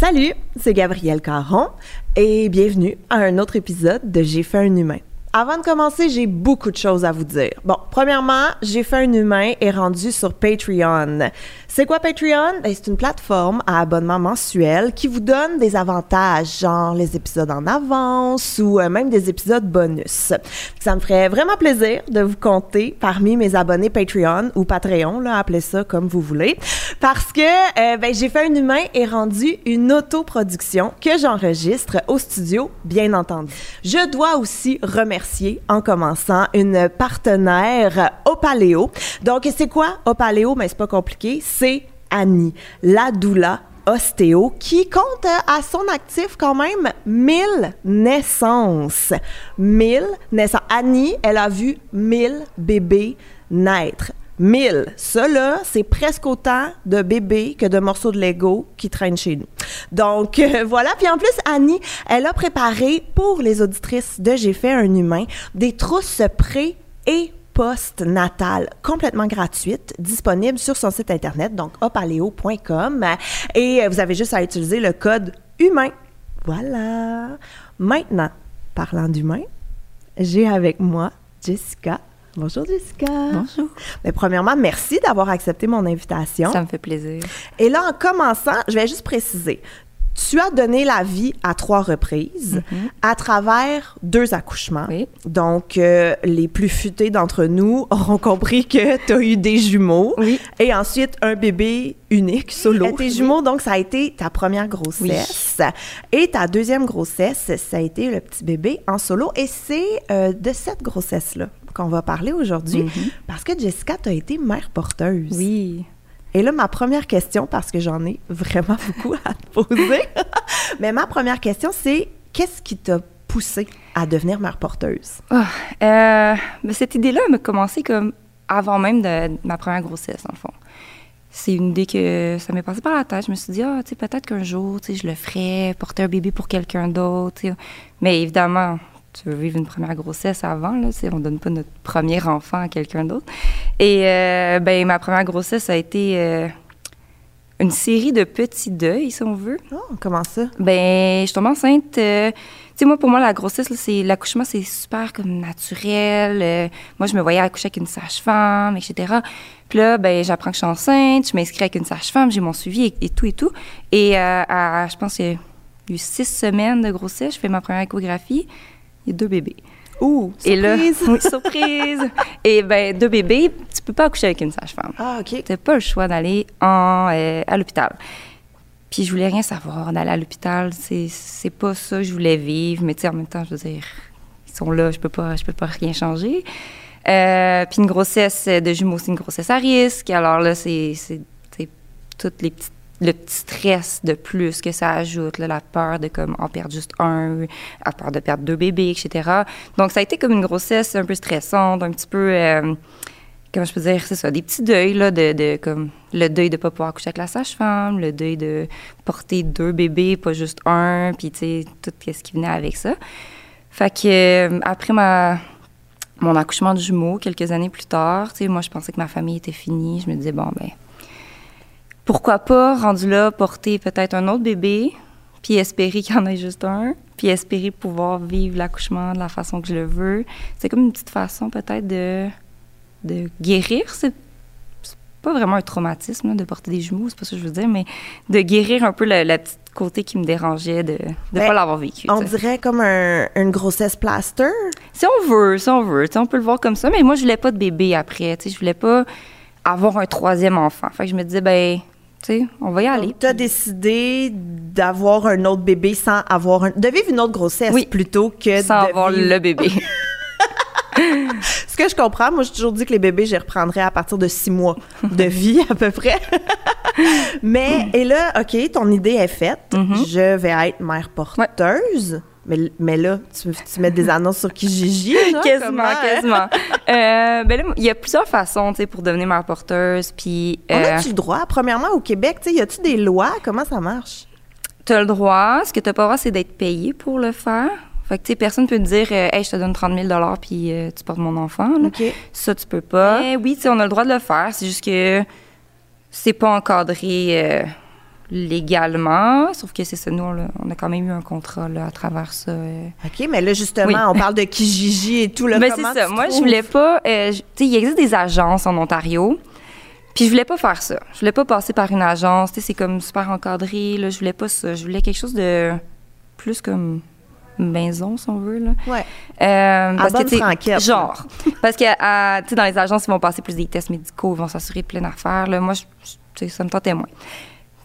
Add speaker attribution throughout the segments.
Speaker 1: Salut, c'est Gabrielle Caron et bienvenue à un autre épisode de J'ai fait un humain. Avant de commencer, j'ai beaucoup de choses à vous dire. Bon, premièrement, J'ai fait un humain est rendu sur Patreon. C'est quoi Patreon? Ben, c'est une plateforme à abonnement mensuel qui vous donne des avantages, genre les épisodes en avance ou euh, même des épisodes bonus. Ça me ferait vraiment plaisir de vous compter parmi mes abonnés Patreon ou Patreon, là, appelez ça comme vous voulez, parce que euh, ben, J'ai fait un humain est rendu une autoproduction que j'enregistre au studio, bien entendu. Je dois aussi remercier en commençant une partenaire Opaléo. Donc, c'est quoi Opaléo? Mais c'est pas compliqué c'est Annie, la doula ostéo, qui compte à son actif quand même 1000 naissances. 1000 naissances. Annie, elle a vu 1000 bébés naître. 1000. Ça, là, c'est presque autant de bébés que de morceaux de Lego qui traînent chez nous. Donc, euh, voilà. Puis en plus, Annie, elle a préparé pour les auditrices de J'ai fait un humain des trousses pré et post-natale complètement gratuite, disponible sur son site internet, donc opaleo.com. Et vous avez juste à utiliser le code humain. Voilà. Maintenant, parlant d'humain, j'ai avec moi Jessica. Bonjour Jessica.
Speaker 2: Bonjour.
Speaker 1: Mais premièrement, merci d'avoir accepté mon invitation.
Speaker 2: Ça me fait plaisir.
Speaker 1: Et là, en commençant, je vais juste préciser tu as donné la vie à trois reprises
Speaker 2: Mhm.
Speaker 1: à travers deux accouchements.
Speaker 2: Oui.
Speaker 1: Donc, euh, les plus futés d'entre nous auront compris que tu as eu des jumeaux.
Speaker 2: Oui.
Speaker 1: Et ensuite, un bébé unique, solo.
Speaker 2: Oui.
Speaker 1: Tes jumeaux, donc, ça a été ta première grossesse. Et ta deuxième grossesse, ça a été le petit bébé en solo. Et c'est euh, de cette grossesse-là qu'on va parler aujourd'hui.
Speaker 2: Mhm.
Speaker 1: Parce que Jessica, tu as été mère porteuse.
Speaker 2: Oui.
Speaker 1: Et là, ma première question, parce que j'en ai vraiment beaucoup à te poser, mais ma première question, c'est qu'est-ce qui t'a poussé à devenir mère porteuse?
Speaker 2: Ah, euh, mais cette idée-là elle m'a commencé comme avant même de ma première grossesse, le fond. C'est une idée que ça m'est passé par la tête. Je me suis dit, ah, tu sais, peut-être qu'un jour, tu je le ferais, porter un bébé pour quelqu'un d'autre. Mais évidemment, tu veux vivre une première grossesse avant, là, on donne pas notre premier enfant à quelqu'un d'autre. Et, euh, ben, ma première grossesse a été euh, une série de petits deuils, si on veut.
Speaker 1: Oh, comment ça?
Speaker 2: Ben, je suis tombée enceinte. euh, tu sais, moi, pour moi, la grossesse, c'est l'accouchement, c'est super comme naturel. moi, je me voyais accoucher avec une sage-femme, etc. Puis là, ben, j'apprends que je suis enceinte, je m'inscris avec une sage-femme, j'ai mon suivi et, et tout et tout. Et à, je pense qu'il y a eu six semaines de grossesse, je fais ma première échographie. Il y a deux bébés.
Speaker 1: Ouh,
Speaker 2: Et là,
Speaker 1: surprise!
Speaker 2: oui, surprise. et ben, deux bébés, tu peux pas accoucher avec une sage-femme.
Speaker 1: Ah, OK.
Speaker 2: T'as pas le choix d'aller euh, à l'hôpital. Puis je voulais rien savoir d'aller à l'hôpital. C'est, pas ça que je voulais vivre. Mais tu sais, en même temps, je veux dire, ils sont là, je peux pas, je peux pas rien changer. Euh, puis une grossesse de jumeaux, c'est une grossesse à risque. Alors là, c'est toutes les petites le stress de plus que ça ajoute, la peur de comme en perdre juste un, la peur de perdre deux bébés, etc. Donc ça a été comme une grossesse un peu stressante, un petit peu euh, comment je peux dire, c'est ça, des petits deuils, là, de, de comme le deuil de pas pouvoir coucher avec la sage-femme, le deuil de porter deux bébés, pas juste un, puis tu sais, tout ce qui venait avec ça. Fait que euh, après ma, mon accouchement de jumeaux, quelques années plus tard, tu sais, moi, je pensais que ma famille était finie. Je me disais, bon, ben, pourquoi pas, rendu là, porter peut-être un autre bébé, puis espérer qu'il y en ait juste un, puis espérer pouvoir vivre l'accouchement de la façon que je le veux. C'est comme une petite façon peut-être de, de guérir. C'est pas vraiment un traumatisme là, de porter des jumeaux, c'est pas ça que je veux dire, mais de guérir un peu le, le petit côté qui me dérangeait de ne
Speaker 1: Ben,
Speaker 2: pas l'avoir vécu.
Speaker 1: On dirait comme un- une grossesse plaster?
Speaker 2: Si on veut, si on veut, on peut le voir comme ça, mais moi, je voulais pas de bébé après, je voulais pas avoir un troisième enfant. Fait que je me disais, ben, tu sais, on va y aller.
Speaker 1: Tu as décidé d'avoir un autre bébé sans avoir un... de vivre une autre grossesse
Speaker 2: Oui.
Speaker 1: plutôt que
Speaker 2: Sans
Speaker 1: de
Speaker 2: avoir
Speaker 1: vivre-
Speaker 2: le bébé.
Speaker 1: Ce que je comprends, moi, j'ai toujours dit que les bébés, je les reprendrais à partir de six mois de vie, à peu près. Mais, et là, OK, ton idée est faite.
Speaker 2: Mhm.
Speaker 1: Je vais être mère porteuse. Mais, mais là, tu, tu mets des annonces sur Kijiji, genre,
Speaker 2: quasiment,
Speaker 1: comment,
Speaker 2: quasiment. Euh, ben là, il y a plusieurs façons, tu sais, pour devenir mère porteuse. Puis,
Speaker 1: On
Speaker 2: euh,
Speaker 1: a-tu le droit? Premièrement, au Québec, tu sais, y a-tu des lois? Comment ça marche?
Speaker 2: tu as le droit. Ce que tu n'as pas le droit, c'est d'être payé pour le faire. Fait que, tu sais, personne peut te dire, euh, hey, je te donne 30 000 puis euh, tu portes mon enfant. là. Ça, tu peux pas. Mais oui, tu sais, on a le droit de le faire. C'est juste que c'est pas encadré euh, légalement, sauf que c'est ça, nous, on a, on a quand même eu un contrat là, à travers ça. euh.
Speaker 1: OK, mais là, justement,
Speaker 2: Oui.
Speaker 1: on parle de Kijiji et tout. Là,
Speaker 2: Ben, c'est ça. Moi, je voulais pas. euh, tu sais, il existe des agences en Ontario. Puis je voulais pas faire ça. Je voulais pas passer par une agence. Tu sais, c'est comme super encadré. Là. Je voulais pas ça. Je voulais quelque chose de plus comme maison, si on veut. Là.
Speaker 1: Ouais.
Speaker 2: Euh, parce que,
Speaker 1: bonne franquette,
Speaker 2: Genre. parce que, tu sais, dans les agences, ils vont passer plus des tests médicaux, ils vont s'assurer de plein d'affaires. Là. Moi, je- je- tu sais, ça me tentait moins.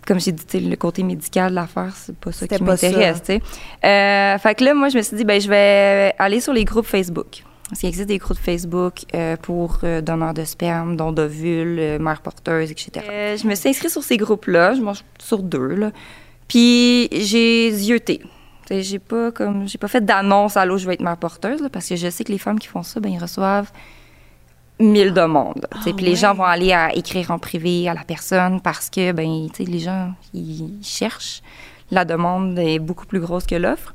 Speaker 2: Comme j'ai dit, le côté médical de l'affaire, c'est pas ça qui m'intéresse. Euh, fait que là, moi, je me suis dit, ben, je vais aller sur les groupes Facebook. Parce qu'il existe des groupes Facebook euh, pour euh, donneurs de sperme, dons d'ovules, mères porteuses, etc. Je me suis inscrite sur ces groupes-là, je mange sur deux, là. Puis j'ai zioté. J'ai pas comme j'ai pas fait d'annonce à l'eau je vais être mère porteuse là, parce que je sais que les femmes qui font ça ben ils reçoivent mille tu sais.
Speaker 1: Ah
Speaker 2: puis les gens vont aller à écrire en privé à la personne parce que ben les gens ils cherchent la demande est beaucoup plus grosse que l'offre.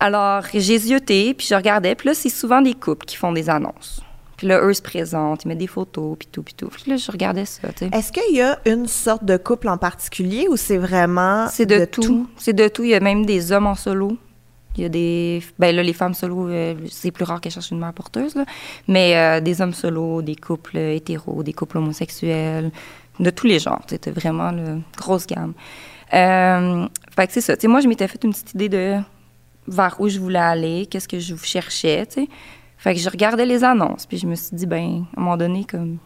Speaker 2: Alors, j'ai zioté, puis je regardais, puis là, c'est souvent des couples qui font des annonces. Puis là, eux se présentent, ils mettent des photos, puis tout, puis tout. Puis là, je regardais ça, tu sais.
Speaker 1: Est-ce qu'il y a une sorte de couple en particulier ou c'est vraiment
Speaker 2: C'est de, tout? C'est de tout. Il y a même des hommes en solo. Il y a des. Ben là, les femmes solo, euh, c'est plus rare qu'elles cherchent une mère porteuse, là. Mais euh, des hommes solo, des couples hétéros, des couples homosexuels, de tous les genres. C'était vraiment une grosse gamme. Euh, fait que c'est ça. Tu sais, moi, je m'étais fait une petite idée de vers où je voulais aller, qu'est-ce que je cherchais, tu sais. Fait que je regardais les annonces, puis je me suis dit, ben, à un moment donné, comme,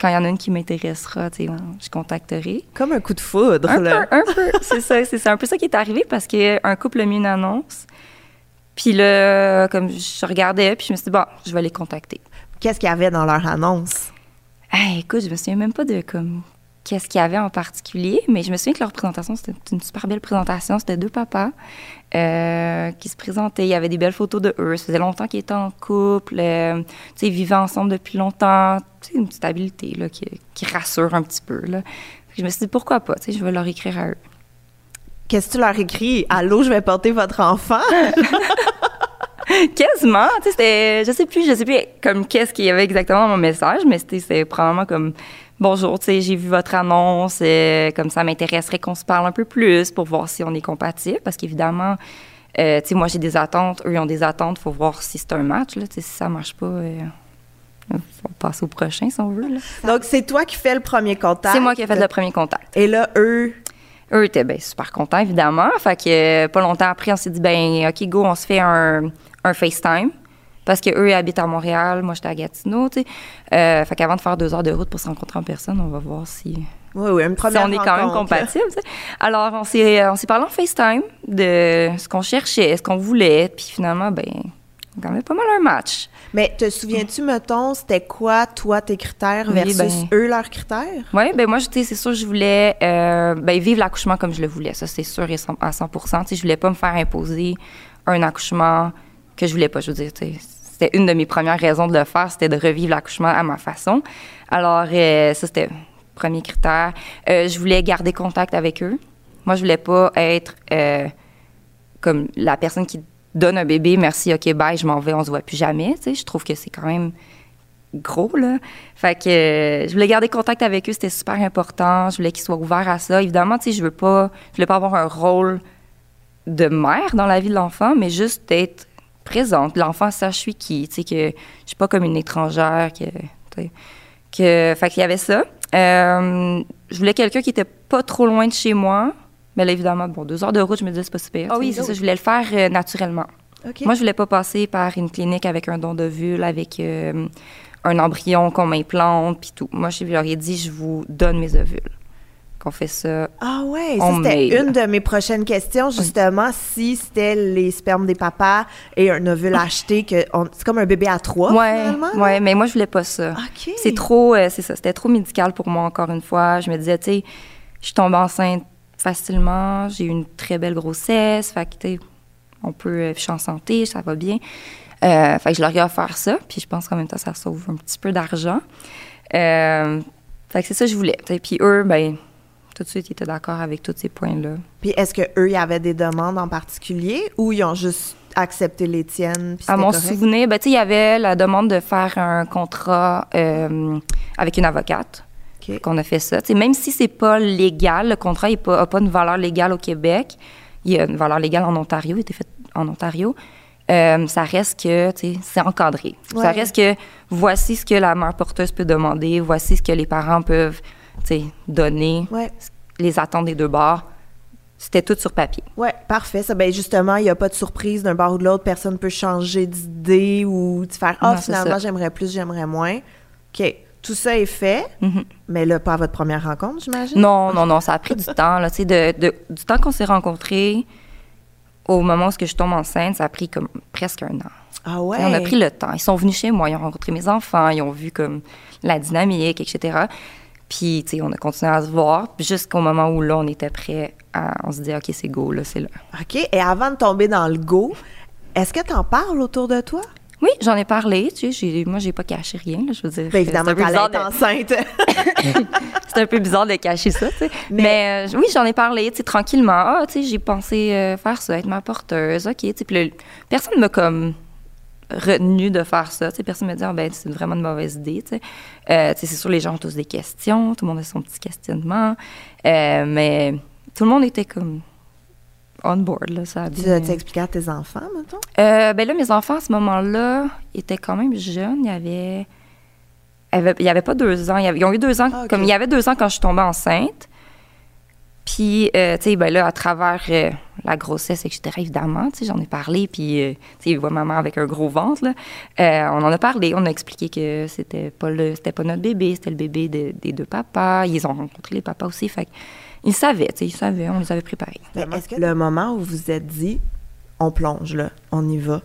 Speaker 2: quand il y en a une qui m'intéressera, tu sais, on- je contacterai.
Speaker 1: Comme un coup de foudre,
Speaker 2: Un
Speaker 1: là.
Speaker 2: peu, un peu. C'est ça, c'est un peu ça qui est arrivé parce qu'un couple a mis une annonce. Puis là, comme je regardais, puis je me suis dit, bon, je vais les contacter.
Speaker 1: Qu'est-ce qu'il y avait dans leur annonce?
Speaker 2: Hey, écoute, je me souviens même pas de comme qu'est-ce qu'il y avait en particulier, mais je me souviens que leur présentation, c'était une super belle présentation. C'était deux papas euh, qui se présentaient. Il y avait des belles photos de eux. Ça faisait longtemps qu'ils étaient en couple, euh, tu sais, ils vivaient ensemble depuis longtemps. Sais, une petite habileté là, qui, qui rassure un petit peu. Là. Je me suis dit, pourquoi pas, tu sais, je vais leur écrire à eux.
Speaker 1: Qu'est-ce que tu leur écris? Allô, je vais porter votre enfant?
Speaker 2: Quasiment, tu sais, c'était, je sais plus, je sais plus comme qu'est-ce qu'il y avait exactement dans mon message, mais c'était probablement comme bonjour, tu sais, j'ai vu votre annonce, euh, comme ça m'intéresserait qu'on se parle un peu plus pour voir si on est compatible, parce qu'évidemment, euh, tu sais, moi j'ai des attentes, eux ils ont des attentes, faut voir si c'est un match, là, tu sais, si ça marche pas, euh, faut passer au prochain si on veut. Là.
Speaker 1: Donc, c'est toi qui fais le premier contact.
Speaker 2: C'est moi qui ai fait le premier contact.
Speaker 1: Et là, eux,
Speaker 2: Eux étaient ben, super contents, évidemment. Fait que euh, pas longtemps après, on s'est dit, ben OK, go, on se fait un, un FaceTime. Parce qu'eux, ils habitent à Montréal, moi, j'étais à Gatineau, tu sais. Euh, fait qu'avant de faire deux heures de route pour se rencontrer en personne, on va voir si,
Speaker 1: oui, oui, une
Speaker 2: si on est quand même tu sais. Alors, on s'est, on s'est parlé en FaceTime de ce qu'on cherchait, ce qu'on voulait. Puis finalement, ben, on a quand même pas mal un match.
Speaker 1: Mais te souviens-tu, mettons, c'était quoi, toi, tes critères
Speaker 2: Oui,
Speaker 1: versus
Speaker 2: ben-
Speaker 1: eux, leurs critères?
Speaker 2: Oui, ben moi, c'est sûr, je voulais euh, ben, vivre l'accouchement comme je le voulais. Ça, c'est sûr à 100 Tu sais, Je voulais pas me faire imposer un accouchement que je voulais pas. Je veux dire, c'était une de mes premières raisons de le faire, c'était de revivre l'accouchement à ma façon. Alors, euh, ça, c'était premier critère. Euh, je voulais garder contact avec eux. Moi, je voulais pas être euh, comme la personne qui donne un bébé, merci, OK, bye, je m'en vais, on se voit plus jamais. Tu sais, je trouve que c'est quand même gros, là. Fait que je voulais garder contact avec eux, c'était super important. Je voulais qu'ils soient ouverts à ça. Évidemment, tu sais, je veux pas, je voulais pas avoir un rôle de mère dans la vie de l'enfant, mais juste d'être présente. L'enfant sache je suis qui, tu sais, que je suis pas comme une étrangère, que, que, fait qu'il y avait ça. Euh, je voulais quelqu'un qui était pas trop loin de chez moi. Mais là, évidemment, bon, deux heures de route, je me disais, c'est pas super. Ah oui, c'est ça, je voulais le faire euh, naturellement. Moi, je voulais pas passer par une clinique avec un don d'ovule, avec euh, un embryon qu'on m'implante, puis tout. Moi, je leur ai dit, je vous donne mes ovules. Qu'on fait ça.
Speaker 1: Ah ouais, c'était une de mes prochaines questions, justement, si c'était les spermes des papas et un ovule acheté, que c'est comme un bébé à trois,
Speaker 2: ouais,
Speaker 1: finalement?
Speaker 2: ouais, mais moi, je voulais pas ça. C'est trop, euh, c'est ça, c'était trop médical pour moi, encore une fois. Je me disais, tu sais, je suis tombée enceinte facilement, j'ai eu une très belle grossesse, fait que, tu sais, on peut, euh, je suis en santé, ça va bien. Euh, fait que je leur ai offert ça, puis je pense qu'en même temps, ça sauve un petit peu d'argent. Euh, fait que c'est ça que je voulais. Puis eux, ben, tout de suite, ils étaient d'accord avec tous ces points-là.
Speaker 1: Puis est-ce que eux, il y avait des demandes en particulier ou ils ont juste accepté les tiennes?
Speaker 2: À mon
Speaker 1: correct?
Speaker 2: souvenir, ben, il y avait la demande de faire un contrat euh, avec une avocate.
Speaker 1: OK.
Speaker 2: qu'on a fait ça. Même si c'est pas légal, le contrat n'a pas, une valeur légale au Québec, il y a une valeur légale en Ontario, il a été fait en Ontario, euh, ça reste que, c'est encadré.
Speaker 1: Ouais.
Speaker 2: Ça reste que voici ce que la mère porteuse peut demander, voici ce que les parents peuvent, donner,
Speaker 1: Ouais.
Speaker 2: les attentes des deux bords. C'était tout sur papier.
Speaker 1: Ouais, parfait. Ça, ben justement, il n'y a pas de surprise d'un bar ou de l'autre. Personne peut changer d'idée ou de faire Ah,
Speaker 2: c'est
Speaker 1: finalement, j'aimerais plus, j'aimerais moins. OK. Tout ça est fait,
Speaker 2: Mhm.
Speaker 1: mais là, pas à votre première rencontre, j'imagine?
Speaker 2: Non, non, non, ça a pris du temps. Là, de, de- du temps qu'on s'est rencontrés au moment où je tombe enceinte, ça a pris comme presque un an.
Speaker 1: Ah ouais?
Speaker 2: On a pris le temps. Ils sont venus chez moi, ils ont rencontré mes enfants, ils ont vu comme la dynamique, etc. Puis, tu sais, on a continué à se voir puis jusqu'au moment où là, on était prêt à... On se dit, OK, c'est go, là, c'est là.
Speaker 1: OK. Et avant de tomber dans le go, est-ce que tu en parles autour de toi?
Speaker 2: Oui, j'en ai parlé, tu sais, moi, j'ai pas caché rien, là, je veux dire.
Speaker 1: Bien évidemment,
Speaker 2: c'est un peu
Speaker 1: t'allais
Speaker 2: bizarre
Speaker 1: être
Speaker 2: de-
Speaker 1: enceinte.
Speaker 2: C'est un peu bizarre de cacher ça, tu sais. Mais, euh, oui, j'en ai parlé, tu sais, tranquillement. Ah, tu sais, j'ai pensé euh, faire ça, être ma porteuse, OK, tu sais. Puis là, personne m'a comme retenu de faire ça, tu sais. Personne me dit, ah, ben, c'est vraiment une mauvaise idée. Euh, c'est sûr, les gens ont tous des questions, tout le monde a son petit questionnement. Euh, mais tout le monde était comme on board, là, ça a
Speaker 1: tu as expliqué à tes enfants, mettons?
Speaker 2: euh, ben là, mes enfants, à ce moment-là, étaient quand même jeunes. Il y avait... Il y avait pas deux ans. Il y avait- ils ont eu deux ans.
Speaker 1: Ah.
Speaker 2: Comme il y avait deux ans quand je suis tombée enceinte. Puis, euh, tu sais, ben là, à travers euh, la grossesse, etc., évidemment, tu sais, j'en ai parlé. Puis, euh, tu sais, ils voient maman avec un gros ventre, là. Euh, on en a parlé. On a expliqué que c'était pas le, c'était pas notre bébé, c'était le bébé de- des deux papas. Ils ont rencontré les papas aussi. Fait ils savaient, tu sais, ils savaient. On les avait préparés.
Speaker 1: Mais est-ce que le moment où vous vous êtes dit, on plonge, là, on y va,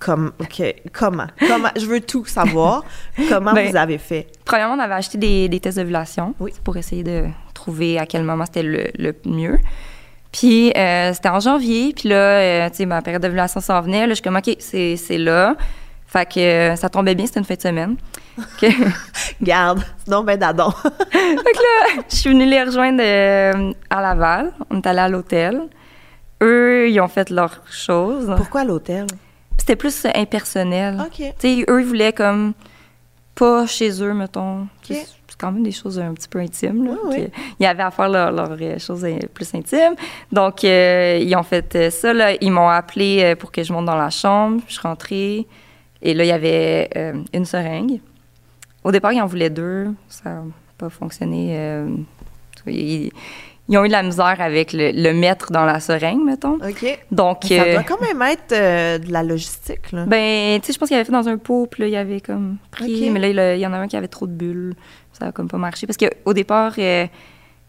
Speaker 1: comme, OK, comment? comment? Je veux tout savoir. comment
Speaker 2: Ben,
Speaker 1: vous avez fait?
Speaker 2: Premièrement, on avait acheté des, des tests d'ovulation
Speaker 1: Oui.
Speaker 2: pour essayer de trouver à quel moment c'était le, le mieux. Puis, euh, c'était en janvier. Puis là, euh, tu sais, ma période d'ovulation s'en venait. Là, je suis comme, OK, c'est là. Fait que euh, ça tombait bien, c'était une fin de semaine. Que-
Speaker 1: Garde, sinon, ben d'adon.
Speaker 2: fait que là, je suis venue les rejoindre à Laval. On est allé à l'hôtel. Eux, ils ont fait leurs choses.
Speaker 1: Pourquoi l'hôtel?
Speaker 2: C'était plus impersonnel.
Speaker 1: OK.
Speaker 2: Tu sais, eux, ils voulaient comme pas chez eux, mettons. C'est quand même des choses un petit peu intimes. Là,
Speaker 1: Oui, oui.
Speaker 2: que- Ils avaient à faire leurs leur, euh, choses plus intimes. Donc, euh, ils ont fait euh, ça. Là. Ils m'ont appelé pour que je monte dans la chambre. Je suis rentrée. Et là, il y avait euh, une seringue. Au départ, ils en voulaient deux. Ça n'a pas fonctionné. euh, ils ont eu de la misère avec le, le mettre dans la seringue, mettons.
Speaker 1: OK.
Speaker 2: Donc,
Speaker 1: Ça
Speaker 2: euh,
Speaker 1: doit quand même être euh, de la logistique, là.
Speaker 2: ben, tu sais, je pense qu'il avait fait dans un pot, puis là, il avait comme pris.
Speaker 1: Ok.
Speaker 2: Mais là, il y en a un qui avait trop de bulles. Ça a comme pas marché. Parce qu'au départ, euh, tu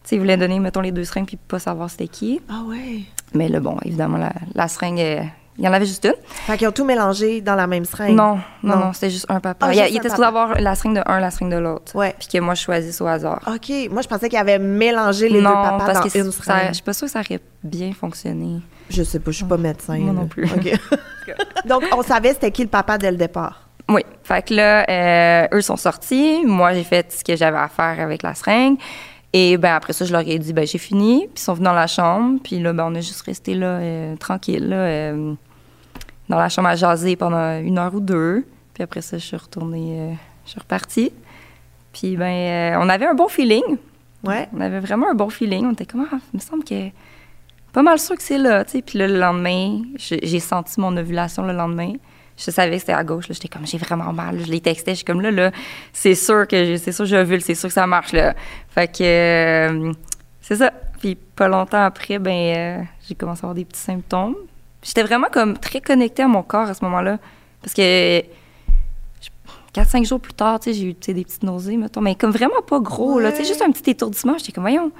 Speaker 2: sais, il voulait donner, mettons, les deux seringues, puis pas savoir c'était qui.
Speaker 1: ah ouais.
Speaker 2: Mais là, bon, évidemment, la, la seringue, euh, il y en avait juste une.
Speaker 1: Fait qu'ils ont tout mélangé dans la même seringue.
Speaker 2: Non, non,
Speaker 1: Non.
Speaker 2: non, c'était juste un papa.
Speaker 1: Ah,
Speaker 2: il,
Speaker 1: un
Speaker 2: était supposé avoir la seringue de un, la seringue de l'autre.
Speaker 1: Ouais.
Speaker 2: Puis que moi, je choisisse au hasard.
Speaker 1: OK. Moi, je pensais qu'ils avaient mélangé les
Speaker 2: non,
Speaker 1: deux papas
Speaker 2: parce
Speaker 1: dans
Speaker 2: que
Speaker 1: une
Speaker 2: ça,
Speaker 1: seringue.
Speaker 2: je suis pas sûre que ça aurait bien fonctionné.
Speaker 1: Je sais pas, je suis pas médecin.
Speaker 2: Moi
Speaker 1: là.
Speaker 2: non plus.
Speaker 1: OK. Donc, on savait c'était qui le papa dès le départ.
Speaker 2: Oui. Fait que là, euh, eux sont sortis. Moi, j'ai fait ce que j'avais à faire avec la seringue. Et ben après ça, je leur ai dit, ben j'ai fini. Puis ils sont venus dans la chambre. Puis là, ben on a juste resté là, euh, tranquille, là, euh, dans la chambre à jaser pendant une heure ou deux. Puis après ça, je suis retournée, euh, je suis repartie. Puis ben, on avait un bon feeling.
Speaker 1: Ouais.
Speaker 2: On avait vraiment un bon feeling. On était comme, ah, il me semble que pas mal sûr que c'est là, tu sais. Puis là, le lendemain, j'ai senti mon ovulation le lendemain. Je savais que c'était à gauche. J'étais comme, j'ai vraiment mal. Je les textais. Je suis comme, là, là, c'est sûr que j'ai- c'est sûr que j'ovule, c'est sûr que ça marche, là. Fait que, euh, c'est ça. Puis pas longtemps après, ben, euh, j'ai commencé à avoir des petits symptômes. J'étais vraiment comme très connectée à mon corps à ce moment-là. Parce que 4-5 jours plus tard, j'ai eu des petites nausées, mettons, mais comme vraiment pas gros, là,
Speaker 1: Ouais.
Speaker 2: juste un petit étourdissement. J'étais comme, voyons,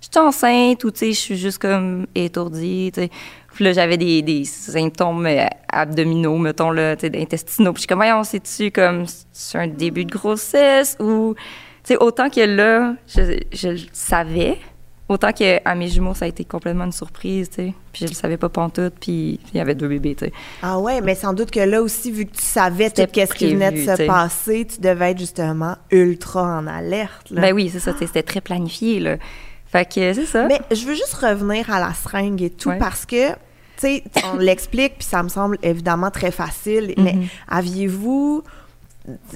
Speaker 2: je suis enceinte ou, tu sais, je suis juste comme étourdie, tu sais. Puis là, j'avais des, des symptômes euh, abdominaux, mettons, là, tu sais, intestinaux. Puis je suis comme, voyons, c'est-tu comme, c'est un début de grossesse ou, tu sais, autant que là, je, je le savais, autant qu'à mes jumeaux, ça a été complètement une surprise, tu sais. Puis je le savais pas pantoute, puis il y avait deux bébés, tu sais.
Speaker 1: Ah ouais, mais sans doute que là aussi, vu que tu savais tout
Speaker 2: C'était
Speaker 1: ce qui venait de se
Speaker 2: t'sais.
Speaker 1: passer, tu devais être justement ultra en alerte. Là.
Speaker 2: Ben oui, c'est ça, c'était très planifié, là. Fait que c'est ça.
Speaker 1: Mais je veux juste revenir à la seringue et tout
Speaker 2: Ouais.
Speaker 1: parce que, tu sais, on l'explique, puis ça me semble évidemment très facile, mais
Speaker 2: Mhm.
Speaker 1: aviez-vous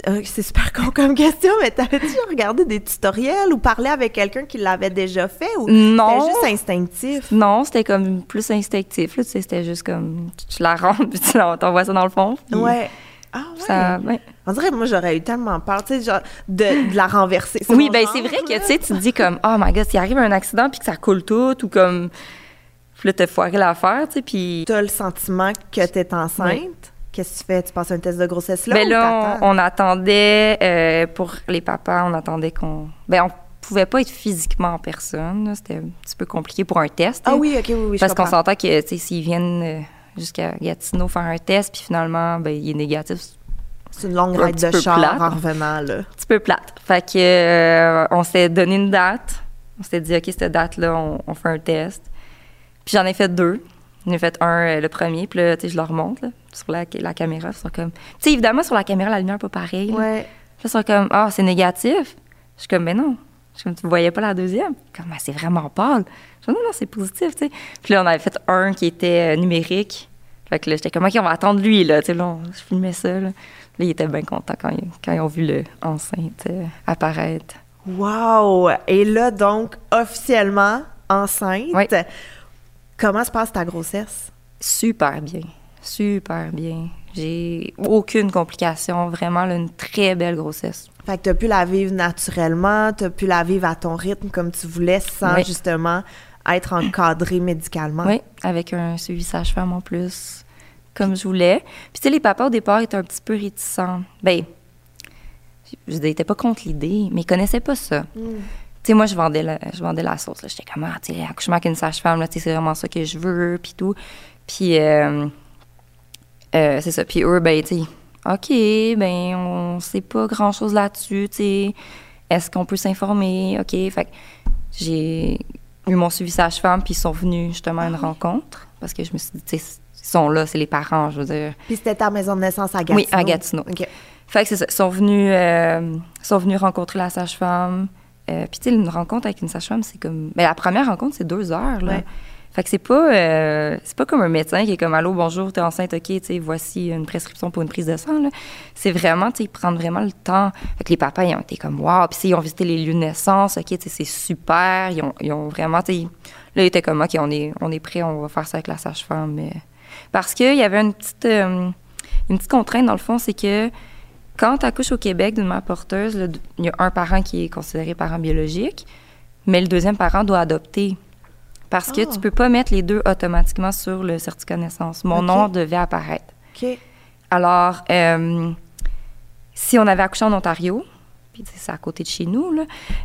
Speaker 1: euh, c'est super con comme question, mais t'avais-tu regardé des tutoriels ou parlé avec quelqu'un qui l'avait déjà fait ou
Speaker 2: Non.
Speaker 1: c'était juste instinctif?
Speaker 2: Non, c'était comme plus instinctif. Là, tu sais, c'était juste comme tu la rentres puis tu t'envoies ça dans le fond. puis
Speaker 1: Ouais. Ah ouais.
Speaker 2: Ça, ouais.
Speaker 1: On dirait que moi j'aurais eu tellement peur, tu sais, genre de, de la renverser.
Speaker 2: Oui, ben c'est vrai que tu sais, tu te dis comme oh my god, s'il arrive un accident puis que ça coule tout ou comme puis là t'as foiré l'affaire, tu sais, puis
Speaker 1: T'as le sentiment que t'es enceinte? Qu'est-ce que tu fais? Tu passes un test de grossesse là
Speaker 2: ben
Speaker 1: ou
Speaker 2: là on, on attendait euh, pour les papas, on attendait qu'on ben on pouvait pas être physiquement en personne, c'était un petit peu compliqué pour un test.
Speaker 1: Ah oui, ok, oui, oui,
Speaker 2: Parce qu'on s'entend que tu sais s'ils viennent euh, jusqu'à Gatineau faire un test puis finalement ben il est négatif,
Speaker 1: C'est une longue
Speaker 2: un
Speaker 1: ride de char
Speaker 2: plate.
Speaker 1: en revenant, là.
Speaker 2: un petit peu plate. Fait que euh, on s'est donné une date. On s'est dit, OK, cette date-là, on, on fait un test. Puis j'en ai fait deux. J'en ai fait un euh, le premier, puis là, tu sais, je le remonte là, sur la, la caméra. Ils sont comme. Tu sais, évidemment, sur la caméra, la lumière n'est pas pareille.
Speaker 1: Ouais.
Speaker 2: Là, ils sont comme, ah, c'est négatif. Je suis comme, mais non. Je comme, tu voyais pas la deuxième? Comme, Ah, c'est vraiment pâle. Je dis, non, non, c'est positif, tu sais. Puis là, on avait fait un qui était euh, numérique. Fait que là, j'étais comme, OK, on va attendre lui, là. Tu sais, là, on- je filmais ça, là. Là, il était bien content quand, ils- quand ils ont vu le enceinte euh, apparaître.
Speaker 1: Wow! Et là, donc, officiellement enceinte.
Speaker 2: Oui.
Speaker 1: Comment se passe ta grossesse?
Speaker 2: Super bien. Super bien. J'ai aucune complication. Vraiment, là, une très belle grossesse.
Speaker 1: Fait que t'as pu la vivre naturellement, t'as pu la vivre à ton rythme comme tu voulais sans
Speaker 2: Oui.
Speaker 1: justement être encadré médicalement.
Speaker 2: Oui, avec un suivi sage-femme en plus, comme je voulais. Puis, tu sais, les papas, au départ, étaient un petit peu réticents. Ben, je n'étais pas contre l'idée, mais ils connaissaient pas ça.
Speaker 1: Mm.
Speaker 2: Tu sais, moi, je vendais la, je vendais la sauce. J'étais comme, ah, tu sais, accouchement avec une sage-femme, c'est vraiment ça que je veux, puis tout. Puis, euh, euh, c'est ça. Puis eux, ben, tu sais, OK, ben, on sait pas grand-chose là-dessus, tu sais. Est-ce qu'on peut s'informer? OK. Fait que j'ai eu mon suivi sage-femme, puis ils sont venus justement à une rencontre, parce que je me suis dit, tu sais, ils sont là, c'est les parents, je veux dire.
Speaker 1: Puis c'était ta maison de naissance à Gatineau?
Speaker 2: Oui, à Gatineau.
Speaker 1: OK.
Speaker 2: Fait que c'est ça. Ils sont venus, euh, sont venus rencontrer la sage-femme. Euh, Puis, tu sais, une rencontre avec une sage-femme, c'est comme. Mais la première rencontre, c'est deux heures, là. Fait que c'est pas, euh, c'est pas comme un médecin qui est comme Allô, bonjour, t'es enceinte, OK, tu voici une prescription pour une prise de sang. C'est vraiment, tu prennent vraiment le temps. Fait que les papas, ils ont été comme Waouh, puis ils ont visité les lieux de naissance, OK, c'est super. Ils ont, vraiment, là, ils étaient comme OK, on est, on est prêts, on va faire ça avec la sage-femme. Parce qu'il y avait une petite, euh, une petite contrainte, dans le fond, c'est que quand tu accouches au Québec d'une mère porteuse, il y a un parent qui est considéré parent biologique, mais le deuxième parent doit adopter. Parce que
Speaker 1: Ah.
Speaker 2: tu peux pas mettre les deux automatiquement sur le certificat de naissance. Mon nom devait apparaître. Alors, euh, si on avait accouché en Ontario, puis c'est à côté de chez nous, là,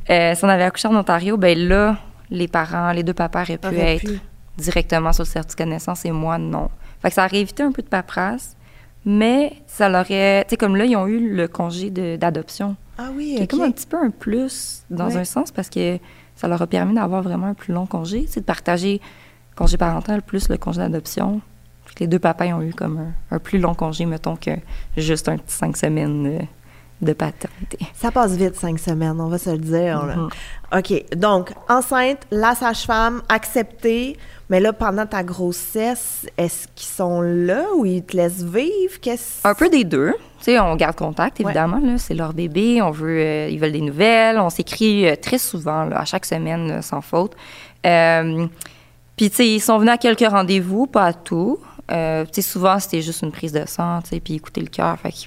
Speaker 2: euh, si on avait accouché en Ontario, ben là, les parents, les deux papas auraient pu
Speaker 1: Aurait
Speaker 2: être
Speaker 1: pu.
Speaker 2: directement sur le certificat de naissance et moi, non. Fait que ça aurait évité un peu de paperasse, mais ça l'aurait... Tu sais, comme là, ils ont eu le congé d'adoption,
Speaker 1: Ah oui,
Speaker 2: qui est
Speaker 1: OK.
Speaker 2: comme un petit peu un plus dans
Speaker 1: Ouais.
Speaker 2: un sens parce que ça leur a permis d'avoir vraiment un plus long congé, sais, de partager congé parental plus le congé d'adoption. Les deux papas ont eu comme un, un plus long congé, mettons, que juste un petit cinq semaines de paternité.
Speaker 1: Ça passe vite, cinq semaines, on va se le dire.
Speaker 2: Mhm.
Speaker 1: OK. Donc, enceinte, la sage-femme, acceptée. Mais là, pendant ta grossesse, est-ce qu'ils sont là ou ils te laissent vivre? Qu'est-ce...
Speaker 2: Un peu des deux. Tu sais, on garde contact,
Speaker 1: Ouais.
Speaker 2: évidemment. Là, c'est leur bébé. On veut, euh, ils veulent des nouvelles. On s'écrit euh, très souvent, là, à chaque semaine, là, sans faute. Euh, puis, tu sais, ils sont venus à quelques rendez-vous, pas à tout. Tu sais, souvent, c'était juste une prise de sang, tu sais, puis écouter le cœur. Fait que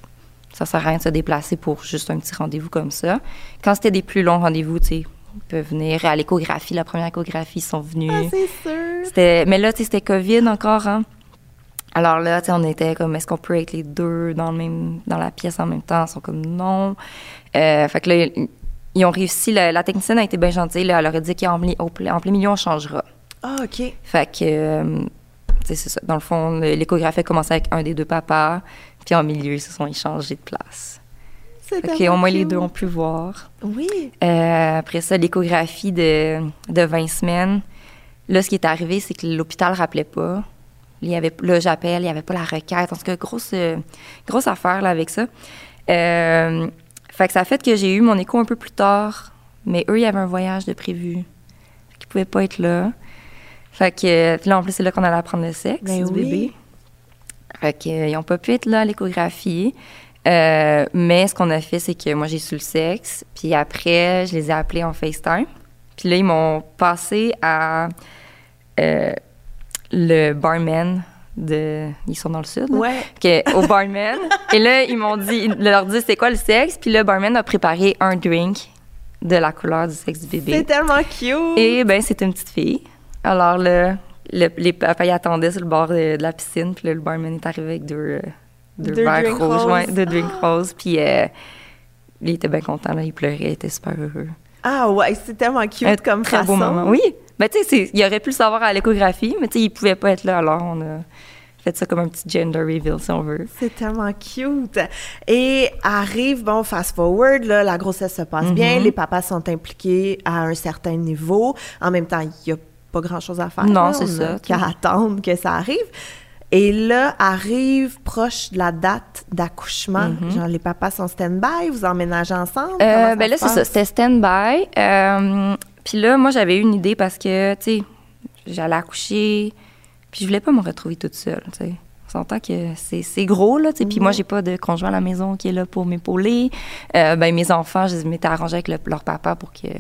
Speaker 2: ça sert à rien de se déplacer pour juste un petit rendez-vous comme ça. Quand c'était des plus longs rendez-vous, tu sais, peuvent venir à l'échographie. La première échographie, ils sont venus.
Speaker 1: Ah, c'est sûr.
Speaker 2: C'était, mais là, c'était COVID encore, hein. Alors là, on était comme, est-ce qu'on peut être les deux dans, le même, dans la pièce en même temps? Ils sont comme, non. Euh, fait que là, ils- ont réussi. La, la technicienne a été bien gentille. Là, elle leur a dit qu'en plein milieu, on changera.
Speaker 1: Ah, OK.
Speaker 2: Fait que, euh, c'est ça. Dans le fond, l'échographie a commencé avec un des deux papas. Puis en milieu, ils se sont échangés de place.
Speaker 1: Tellement
Speaker 2: au moins, les deux ont pu voir.
Speaker 1: Oui.
Speaker 2: Euh, après ça, l'échographie de, de 20 semaines. Là, ce qui est arrivé, c'est que l'hôpital ne rappelait pas. Il y avait, là, j'appelle, il n'y avait pas la requête. En tout cas, grosse, euh, grosse affaire là, avec ça. Euh, fait que ça a fait que j'ai eu mon écho un peu plus tard. Mais eux, il y avait un voyage de prévu. Qu'ils ne pouvaient pas être là. Fait que, là, en plus, c'est là qu'on allait apprendre le sexe
Speaker 1: Ben
Speaker 2: du
Speaker 1: oui.
Speaker 2: bébé. Fait qu'ils n'ont pas pu être là à l'échographie. Euh, mais ce qu'on a fait, c'est que moi, j'ai su le sexe. Puis après, je les ai appelés en FaceTime. Puis là, ils m'ont passé à euh, le barman de. Ils sont dans le sud. là.
Speaker 1: Ouais.
Speaker 2: Que- au barman. Et là, ils m'ont dit, ils leur dit c'est quoi le sexe? Puis le barman a préparé un drink de la couleur du sexe du
Speaker 1: C'est
Speaker 2: bébé.
Speaker 1: tellement cute.
Speaker 2: Et ben, c'était une petite fille. Alors là, le- les papas ils attendaient sur le bord de, de la piscine. Puis là, le barman est arrivé avec deux, euh, deux,
Speaker 1: Deux
Speaker 2: verres ouais, deux drinks roses. Puis euh, il était bien content, là, il pleurait, il était super heureux.
Speaker 1: Ah ouais, c'est tellement cute
Speaker 2: Un
Speaker 1: comme
Speaker 2: très
Speaker 1: façon.
Speaker 2: beau moment. Oui. Ben, tu sais, il aurait pu le savoir à l'échographie, mais tu sais, il pouvait pas être là. Alors, on a fait ça comme un petit gender reveal, si on veut.
Speaker 1: C'est tellement cute. Et arrive, bon, fast forward, là, la grossesse se passe bien,
Speaker 2: Mhm.
Speaker 1: les papas sont impliqués à un certain niveau. En même temps, il n'y a pas grand-chose à faire.
Speaker 2: Non, c'est ça.
Speaker 1: Qu'à attendre que ça arrive. Et là, arrive proche de la date d'accouchement.
Speaker 2: Mhm.
Speaker 1: Genre, les papas sont stand-by, vous emménagez ensemble?
Speaker 2: Euh, ben là, c'est ça. C'était stand-by. Euh, puis là, moi, j'avais eu une idée parce que, tu sais, j'allais accoucher, puis je voulais pas me retrouver toute seule, tu sais. On s'entend que c'est gros, là, tu sais. Puis moi, j'ai pas de conjoint à la maison qui est là pour m'épauler. Euh, ben, mes enfants, je m'étais arrangée avec le- leur papa pour qu'ils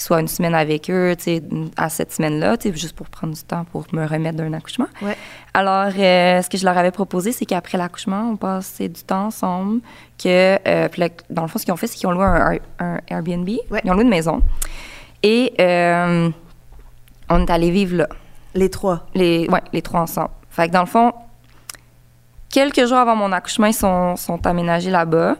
Speaker 2: soient une semaine avec eux, tu sais, à cette semaine-là, tu sais, juste pour prendre du temps pour me remettre d'un accouchement.
Speaker 1: Ouais.
Speaker 2: Alors, euh, ce que je leur avais proposé, c'est qu'après l'accouchement, on passait du temps ensemble. Que, euh, puis là, dans le fond, ce qu'ils ont fait, c'est qu'ils ont loué un, un Airbnb.
Speaker 1: Ouais.
Speaker 2: Ils ont loué une maison. Et euh, on est allé vivre là,
Speaker 1: Les trois.
Speaker 2: les, ouais, les trois ensemble. Fait que dans le fond, quelques jours avant mon accouchement, ils sont, sont aménagés là-bas.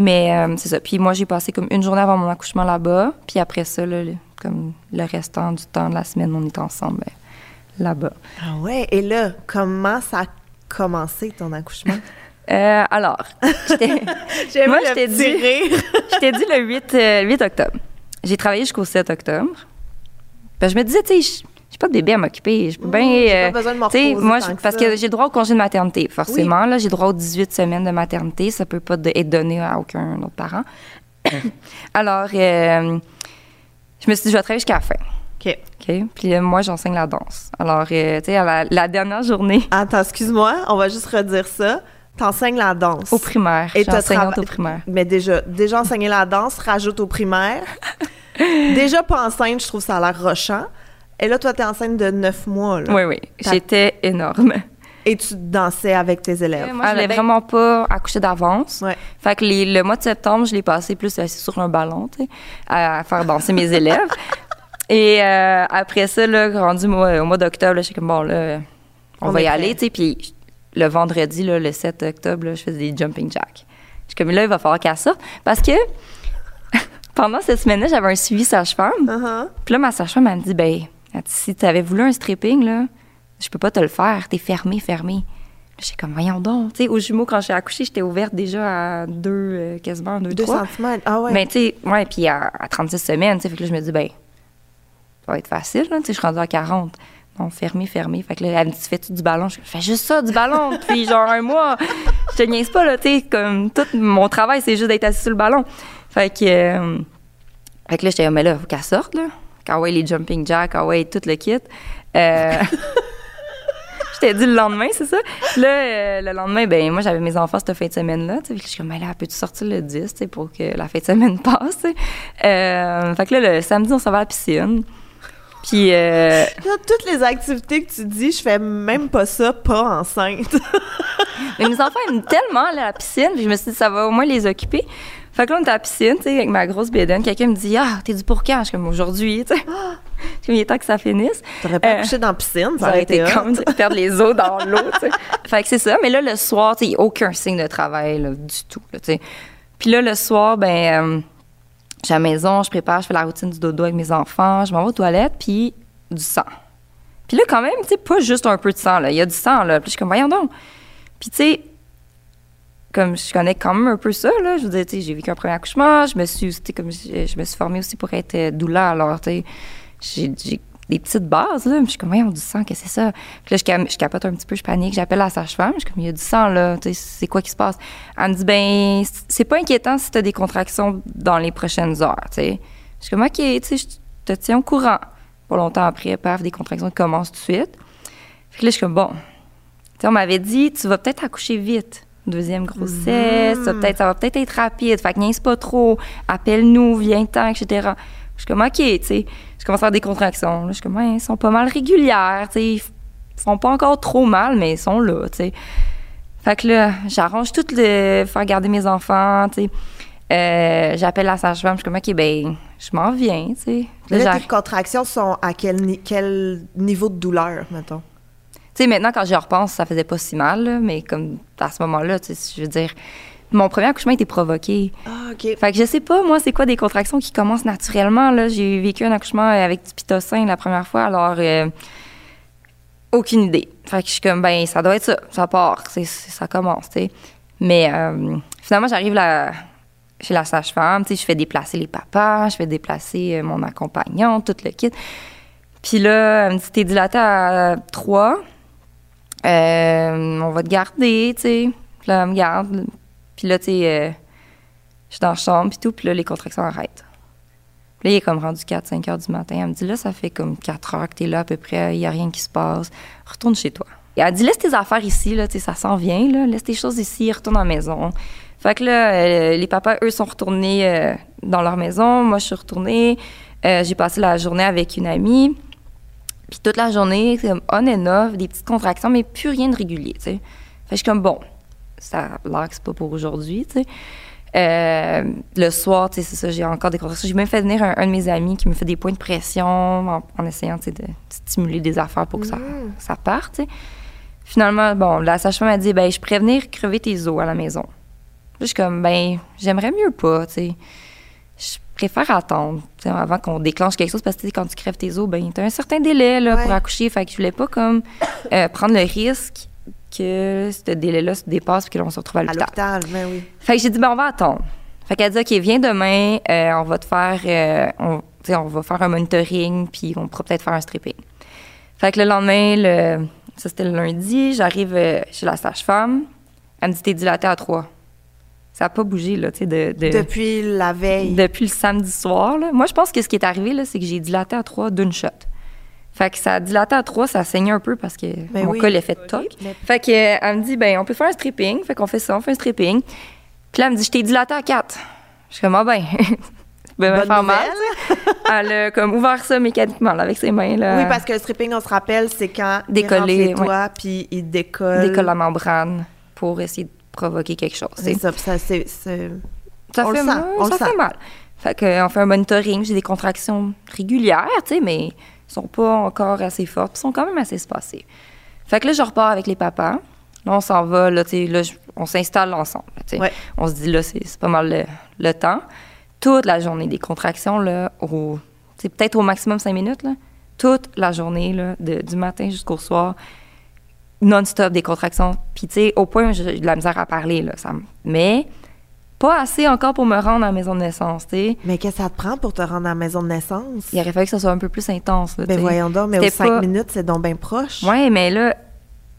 Speaker 2: Mais euh, c'est ça. Puis moi, j'ai passé comme une journée avant mon accouchement là-bas. Puis après ça, là, le- comme le restant du temps de la semaine, on est ensemble ben, là-bas.
Speaker 1: Ah ouais? Et là, comment ça a commencé ton accouchement?
Speaker 2: Euh, alors,
Speaker 1: J'aime
Speaker 2: Moi, je t'ai dit-
Speaker 1: rire.
Speaker 2: je t'ai dit le 8, euh, 8 octobre. J'ai travaillé jusqu'au 7 octobre. Puis je me disais, tu sais, j'ai pas de bébé à m'occuper. Je peux bien.
Speaker 1: J'ai pas
Speaker 2: euh,
Speaker 1: besoin de reposer
Speaker 2: moi,
Speaker 1: tant
Speaker 2: je-
Speaker 1: que
Speaker 2: parce
Speaker 1: ça.
Speaker 2: que j'ai droit au congé de maternité, forcément. Là, j'ai droit aux 18 semaines de maternité. Ça peut pas être donné à aucun autre parent. Alors, euh, je me suis dit, je vais travailler jusqu'à la fin.
Speaker 1: OK.
Speaker 2: OK? Puis euh, moi, j'enseigne la danse. Alors, euh, tu sais, la, la dernière journée,
Speaker 1: Attends, excuse-moi, on va juste redire ça. T'enseignes la danse.
Speaker 2: au primaire,
Speaker 1: Et
Speaker 2: je suis
Speaker 1: t'as
Speaker 2: enseignante
Speaker 1: trava-
Speaker 2: au primaire.
Speaker 1: Mais déjà, déjà enseigner la danse, rajoute au primaire. déjà pas enceinte, je trouve ça a l'air rochant. Et là, toi, t'es enceinte de neuf mois, là.
Speaker 2: Oui, oui. J'étais énorme.
Speaker 1: Et tu dansais avec tes élèves?
Speaker 2: Moi, je
Speaker 1: ben,
Speaker 2: vraiment pas accoucher d'avance.
Speaker 1: Ouais.
Speaker 2: Fait que les- le mois de septembre, je l'ai passé plus assis sur un ballon, tu sais, à, à faire danser mes élèves. Et euh, après ça, là, rendu au mois, au mois d'octobre, là, j'étais comme, bon, là, on,
Speaker 1: On
Speaker 2: va y
Speaker 1: prêt.
Speaker 2: aller, tu sais. Puis le vendredi, là, le 7 octobre, là, je faisais des jumping jacks. Je suis comme, là, il va falloir qu'elle sorte. Parce que pendant cette semaine-là, j'avais un suivi sage-femme.
Speaker 1: Uh-huh.
Speaker 2: Puis là, ma sage-femme, elle me dit, ben, elle dit, si tu avais voulu un stripping, là, je peux pas te le faire. T'es fermé, fermé. J'étais comme, voyons donc. Tu sais, aux jumeaux, quand j'ai accouché, j'étais ouverte déjà à deux, euh, quasiment deux,
Speaker 1: Deux
Speaker 2: trois.
Speaker 1: centimètres. Ah ouais.
Speaker 2: Mais tu sais, ouais, puis à, à 36 semaines, tu sais, fait que là, je me dis, ben, ça va être facile, là, tu sais, je suis rendue à 40. Non, fermé, fermé. Fait que là, elle me dit, fais-tu du ballon? Je fais juste ça, du ballon, depuis genre un mois. Je te niaise pas, là, tu sais, comme tout mon travail, c'est juste d'être assis sur le ballon. Fait que, euh, fait que là, j'étais mais là, faut qu'elle sorte, là. Quand ouais, les jumping jacks, ah ouais, tout le kit. Euh, je t'ai dit le lendemain, c'est ça? Là, euh, le lendemain, ben moi, j'avais mes enfants cette fin de semaine-là. Je suis comme, mais là, peux-tu sortir le 10 tu sais, pour que la fin de semaine passe? Euh, fait que là, le samedi, on s'en va à la piscine. Puis, euh,
Speaker 1: Là, toutes les activités que tu dis, je fais même pas ça, pas enceinte.
Speaker 2: mais mes enfants aiment tellement aller à la piscine. Puis je me suis dit, ça va au moins les occuper. Fait que là, on est à la piscine, tu sais, avec ma grosse bédaine. Quelqu'un me dit, ah, t'es du pour quand? Je suis comme, aujourd'hui, tu sais. Je suis comme, il est temps que ça finisse.
Speaker 1: T'aurais pas
Speaker 2: Euh,
Speaker 1: accouché dans la piscine,
Speaker 2: Ça aurait été comme de perdre les os dans l'eau, tu sais. Fait que c'est ça. Mais là, le soir, tu sais, il n'y a aucun signe de travail, là, du tout, tu sais. Puis là, le soir, ben, euh, je suis à la maison, je prépare, je fais la routine du dodo avec mes enfants, je m'en vais aux toilettes, puis du sang. Puis là, quand même, tu sais, pas juste un peu de sang, là. Il y a du sang, là. Puis je suis comme, voyons donc. Puis tu sais, comme je connais quand même un peu ça, là, je veux dire, tu j'ai vécu un premier accouchement, je me suis, tu comme je, me suis formée aussi pour être euh, doula, alors, tu sais, j'ai des petites bases, là, mais je suis comme, voyons, du sang, qu'est-ce que c'est ça? Puis là, je, capote un petit peu, je panique, j'appelle la sage-femme, je suis comme, il y a du sang, là, tu c'est quoi qui se passe? Elle me dit, ben, c'est pas inquiétant si t'as des contractions dans les prochaines heures, tu sais. Je suis comme, OK, tu je te tiens au courant. Pas longtemps après, paf, des contractions qui commencent tout de suite. Que là, je suis comme, bon, tu on m'avait dit, tu vas peut-être accoucher vite. Deuxième grossesse, ça, peut-être, ça va peut-être être rapide, fait que niaise pas trop, appelle-nous, viens-t'en, etc. Je suis comme, OK, tu sais, je commence à faire des contractions. Là, je suis comme, ouais, ils sont pas mal régulières, tu sais, ils font pas encore trop mal, mais ils sont là, tu sais. Fait que là, j'arrange tout le faire garder mes enfants, tu sais. Euh, j'appelle la sage-femme, je suis comme, OK, ben, je m'en viens, tu sais.
Speaker 1: Là, là tes contractions sont à quel, ni quel niveau de douleur, mettons?
Speaker 2: Tu sais, maintenant, quand j'y repense, ça faisait pas si mal, là, mais comme à ce moment-là, tu sais, je veux dire, mon premier accouchement était provoqué.
Speaker 1: Ah, OK.
Speaker 2: Fait que je sais pas, moi, c'est quoi des contractions qui commencent naturellement, là. J'ai vécu un accouchement avec du pitocin la première fois, alors... Euh, aucune idée. Fait que je suis comme, ben, ça doit être ça. Ça part. C'est, ça commence, tu sais. Mais euh, finalement, j'arrive là, chez la sage-femme. Tu sais, je fais déplacer les papas, je fais déplacer euh, mon accompagnant, tout le kit. Puis là, elle me dit, t'es dilatée à 3. Euh, on va te garder, tu sais. Puis là, elle me garde. Puis là, tu sais, je suis dans la chambre, puis tout. Puis là, les contractions arrêtent. Puis là, il est comme rendu 4-5 heures du matin. Elle me dit, là, ça fait comme 4 heures que tu es là à peu près, il n'y a rien qui se passe. Retourne chez toi. Et elle dit, laisse tes affaires ici, là, ça s'en vient, là. Laisse tes choses ici, retourne à la maison. Fait que là, euh, les papas, eux, sont retournés euh, dans leur maison. Moi, je suis retournée. Euh, j'ai passé la journée avec une amie. Puis toute la journée, c'est comme on and off, des petites contractions, mais plus rien de régulier, tu sais. Fait que je suis comme, bon, ça a l'air que c'est pas pour aujourd'hui, tu sais. Euh, le soir, c'est ça, j'ai encore des contractions. J'ai même fait venir un, de mes amis qui me fait des points de pression en, essayant de, stimuler des affaires pour que ça, mm. ça parte. Finalement, bon, la sage-femme m'a dit ben, je prévenir crever tes os à la maison. je suis comme ben, j'aimerais mieux pas, tu sais. Je préfère attendre avant qu'on déclenche quelque chose parce que quand tu crèves tes os, ben, tu as un certain délai là, pour accoucher. Fait que je voulais pas comme euh, prendre le risque que ce délai-là se dépasse et que l'on se retrouve à l'hôpital.
Speaker 1: À mais ben oui.
Speaker 2: Fait que j'ai dit, ben, on va attendre. Fait qu'elle dit, OK, viens demain, euh, on va te faire, euh, on, on, va faire un monitoring, puis on pourra peut-être faire un stripping. Fait que le lendemain, le, ça c'était le lundi, j'arrive chez la sage-femme. Elle me dit, t'es dilatée à 3. Ça n'a pas bougé, là, tu sais, de,
Speaker 1: Depuis la veille.
Speaker 2: Depuis le samedi soir, là. Moi, je pense que ce qui est arrivé, là, c'est que j'ai dilaté à 3 d'une shot. Fait que ça dilaté à trois, ça saignait un peu parce que ben mon col est fait de toc. Fait que, elle me dit, ben on peut faire un stripping. Fait qu'on fait ça, on fait un stripping. Puis là, elle me dit, je t'ai dilaté à quatre. Je suis comme, ah ben, ben, me faire mal. elle a comme ouvert ça mécaniquement là, avec ses mains. Là.
Speaker 1: Oui, parce que le stripping, on se rappelle, c'est quand Décoller, il rentre puis il décolle.
Speaker 2: Décolle la membrane pour essayer de provoquer quelque chose.
Speaker 1: C'est ça, ça, ça
Speaker 2: on fait mal. On ça fait mal. Fait qu'on fait un monitoring, j'ai des contractions régulières, tu sais, mais sont pas encore assez fortes, puis sont quand même assez espacées. Fait que là, je repars avec les papas. Là, on s'en va, là, là on s'installe ensemble. On se dit, là, c'est pas mal le, temps. Toute la journée, des contractions, là, au, peut-être au maximum cinq minutes, là. Toute la journée, là, du matin jusqu'au soir, non-stop des contractions. Puis, tu sais, au point où j'ai de la misère à parler, là. Ça, mais pas assez encore pour me rendre à la maison de naissance, tu sais.
Speaker 1: Mais qu'est-ce que ça te prend pour te rendre à la maison de naissance?
Speaker 2: Il aurait fallu que ça soit un peu plus intense, là,
Speaker 1: Ben voyons donc, mais aux cinq minutes, c'est donc bien proche.
Speaker 2: Oui, mais là,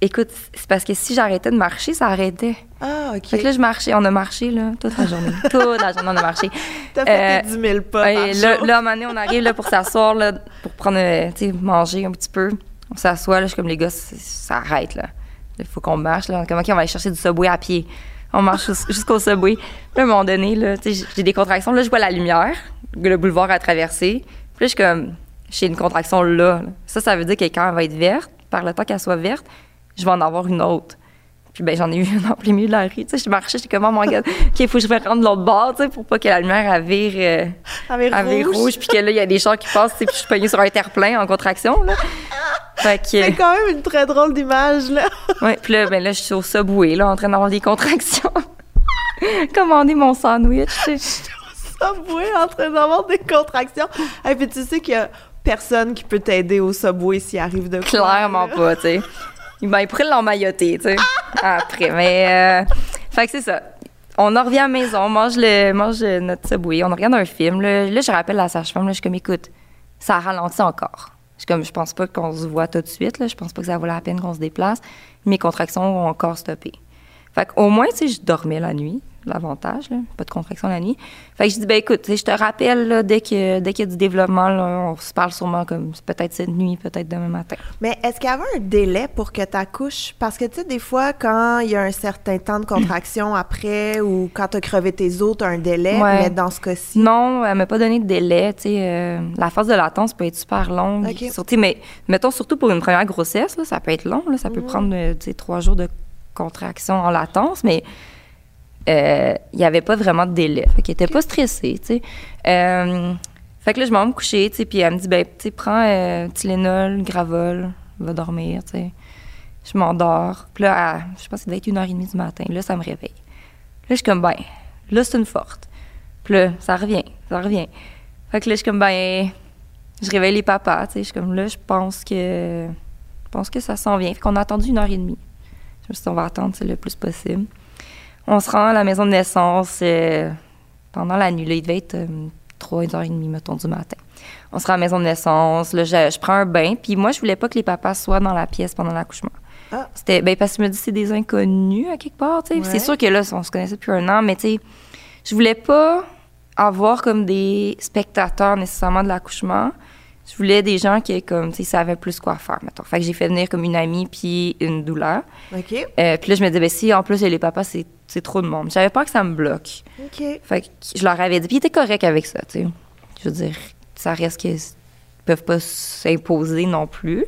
Speaker 2: écoute, c'est parce que si j'arrêtais de marcher, ça arrêtait.
Speaker 1: Ah, OK.
Speaker 2: Fait que là, je marchais, on a marché, là, toute la journée. toute la journée, on a marché.
Speaker 1: T'as fait tes 10 000 pas
Speaker 2: et là, là, à un moment donné, on arrive là, pour s'asseoir, là, pour prendre, euh, tu sais, manger un petit peu. On s'assoit, là, je suis comme les gars, ça arrête, là. Il faut qu'on marche, là. On va aller chercher du subway à pied? On marche jusqu'au subway. Puis à un moment donné, là, j'ai des contractions. Là, je vois la lumière, le boulevard à traverser. Puis là, je suis comme, j'ai une contraction là. Ça, ça veut dire que quand elle va être verte, par le temps qu'elle soit verte, je vais en avoir une autre. Puis ben j'en ai eu une en plein milieu de la rue. Tu sais, je marchais, j'étais comme, oh mon gars, OK, il faut que je rendre l'autre bord, tu sais, pour pas que la lumière vire,
Speaker 1: euh,
Speaker 2: rouge. puis que là, il y a des chars qui passent, puis je suis pognée sur un terre-plein en contraction, là.
Speaker 1: C'est quand même une très drôle d'image, là.
Speaker 2: oui, puis là, ben là, je suis au Subway, là, en train d'avoir des contractions. Commander mon sandwich, tu sais.
Speaker 1: au Subway, en train d'avoir des contractions. Et puis tu sais qu'il y a personne qui peut t'aider au Subway s'il arrive de quoi.
Speaker 2: Clairement pas, tu sais. Ben, il pourrait l'emmailloter, tu sais, après. Mais, euh, fait que c'est ça. On en revient à la maison, on mange, le, mange notre Subway, on regarde un film. Là, là je rappelle la sage-femme, je suis comme, écoute, ça ralentit encore. Je comme, je pense pas qu'on se voit tout de suite. Je pense pas que ça vaut la peine qu'on se déplace. Mes contractions ont encore stoppé. Fait qu'au moins, tu sais, je dormais la nuit. L'avantage. Pas de contraction la nuit. Fait que je dis, ben écoute, je te rappelle, là, dès que- dès qu'il y a du développement, là, on se parle sûrement comme peut-être cette nuit, peut-être demain matin.
Speaker 1: Mais est-ce qu'il y avait un délai pour que tu accouches? Parce que, tu sais, des fois, quand il y a un certain temps de contraction après ou quand tu as crevé tes os, tu as un délai.
Speaker 2: Ouais.
Speaker 1: Mais dans ce cas-ci,
Speaker 2: Non, elle m'a pas donné de délai. Tu sais, euh, la phase de latence peut être super longue.
Speaker 1: Ok.
Speaker 2: Surtout, mais mettons surtout pour une première grossesse, là, ça peut être long. Là, ça peut prendre euh, tu sais, trois jours de contraction en latence, mais il n'y avait pas vraiment de délai. Fait qu'elle était pas stressée. Tu sais. Euh, fait que là, je m'en vais me coucher, tu sais, puis elle me dit, ben, tu prends euh, Tylenol, Gravol, va dormir, tu sais. Je m'endors. Puis là, à- je pense que ça devait être une heure et demie du matin. Là, ça me réveille. Là, je suis comme, ben, là, c'est une forte. Puis là, ça revient, ça revient. Fait que là, je suis comme, ben, je réveille les papas, tu sais. Je suis comme, là, je pense que, je pense que ça s'en vient. Fait qu'on a attendu une heure et demie. Je me suis dit, on va attendre, le plus possible. On se rend à la maison de naissance euh, pendant la nuit. Là, il devait être euh, 3h30, mettons, du matin. On se rend à la maison de naissance. Là, je, je prends un bain. Puis moi, je voulais pas que les papas soient dans la pièce pendant l'accouchement.
Speaker 1: Ah.
Speaker 2: C'était, ben, parce que je me dis, c'est des inconnus à quelque part, tu sais.
Speaker 1: Ouais.
Speaker 2: C'est sûr que là, on se connaissait depuis un an, mais tu sais, je voulais pas avoir comme des spectateurs nécessairement de l'accouchement. Je voulais des gens qui, comme, tu sais, savaient plus quoi faire, mettons. Fait que j'ai fait venir comme une amie puis une douleur.
Speaker 1: OK.
Speaker 2: Euh, puis là, je me disais, ben si en plus, a les papas, c'est, c'est trop de monde. J'avais peur que ça me bloque.
Speaker 1: OK.
Speaker 2: Fait que je leur avais dit. Puis ils étaient corrects avec ça, tu sais. Je veux dire, ça reste qu'ils peuvent pas s'imposer non plus.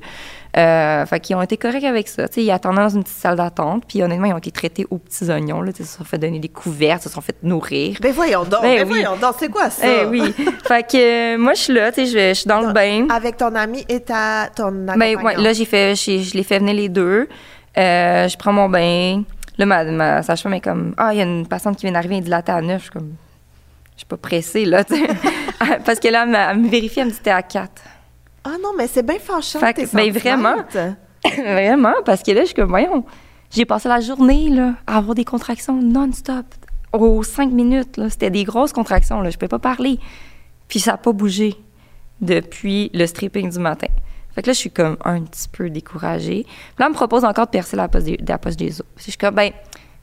Speaker 2: Euh, fait qu'ils ont été corrects avec ça. Tu sais, ils attendaient dans une petite salle d'attente. Puis honnêtement, ils ont été traités aux petits oignons. Là, ils se sont fait donner des couverts, ils se sont fait nourrir.
Speaker 1: Ben voyons donc,
Speaker 2: Ben
Speaker 1: ben
Speaker 2: oui.
Speaker 1: voyons donc, c'est quoi ça?
Speaker 2: Eh oui. fait que euh, moi, je suis là, tu sais, je, suis dans le bain.
Speaker 1: Avec ton ami et ta, ton
Speaker 2: Ben, ouais, là, j'ai fait, je l'ai fait venir les deux. Euh, je prends mon bain. Là, ma, ma sage-femme est comme, ah, il y a une patiente qui vient d'arriver indilatée à 9. Je suis comme, je suis pas pressée, là. Parce que là, elle, m'a- elle me vérifie, elle me dit, t'es à 4.
Speaker 1: Ah non, mais c'est bien fâchant,
Speaker 2: Fait que- ben,
Speaker 1: sentimentes.
Speaker 2: Vraiment, parce que là, je suis comme, voyons, j'ai passé la journée, là, à avoir des contractions non-stop. Aux 5 minutes, c'était des grosses contractions, là, je peux pas parler. Puis ça n'a pas bougé depuis le stripping du matin. Fait que là, je suis comme un petit peu découragée. Puis là, elle me propose encore de percer la poche des, la poche des os. Puis je suis comme, ben, tu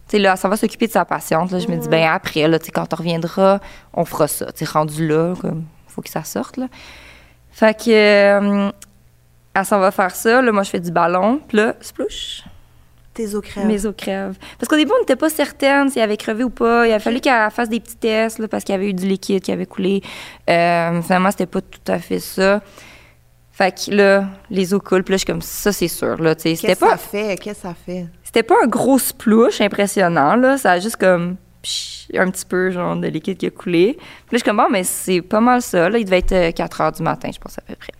Speaker 2: sais, là, ça va s'occuper de sa patiente. Là, je me dis, ben, après, là, tu sais, quand on reviendra, on fera ça. Tu sais, rendu là, comme, faut que ça sorte, là. Fait que, euh, elle s'en va faire ça. Là, moi, je fais du ballon. Puis là, splouche,
Speaker 1: Tes os crèvent.
Speaker 2: mes os crèvent. Parce qu'au début, on n'était pas certaine s'il avait crevé ou pas. Il a fallu qu'elle fasse des petits tests, là, parce qu'il y avait eu du liquide qui avait coulé. Euh, finalement, c'était pas tout à fait ça. Fait que là, les os coulent. Puis là, je suis comme, ça, c'est sûr.
Speaker 1: Qu'est-ce que ça fait? Qu'est-ce que ça fait?
Speaker 2: c'était pas un gros splouche impressionnant, là. Ça a juste comme un petit peu, genre, de liquide qui a coulé. Puis là, je suis comme, bon, mais c'est pas mal ça. Là, il devait être euh, 4 heures du matin, je pense, à peu près.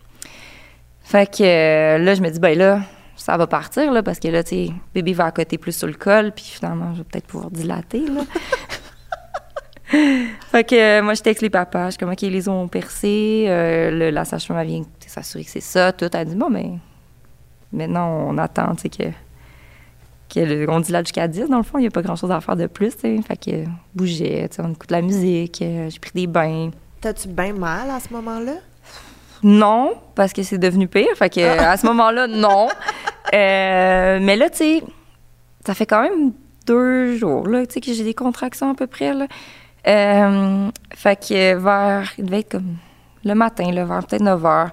Speaker 2: Fait que euh, là, je me dis, ben là, ça va partir, là, parce que là, tu sais, bébé va à côté plus sur le col, puis finalement, je vais peut-être pouvoir dilater, là. fait que euh, moi, je texte les papas. Je suis comme, OK, les ont percé. Euh, le- la sage-femme, vient s'assurer que c'est ça. Tout. Elle dit, bon, mais maintenant, on attend, tu sais, que que on dit là jusqu'à 10, dans le fond, il n'y a pas grand-chose à faire de plus, tu sais. Fait que euh, bougeait, on écoute la musique, euh, j'ai pris des bains.
Speaker 1: T'as-tu bien mal à ce moment-là?
Speaker 2: Non, parce que c'est devenu pire. Fait que à ce moment-là, non. Euh, mais là, tu sais, ça fait quand même deux jours, là, que j'ai des contractions à peu près, là. Euh, fait que vers, il devait être comme le matin, là, vers peut-être 9 heures.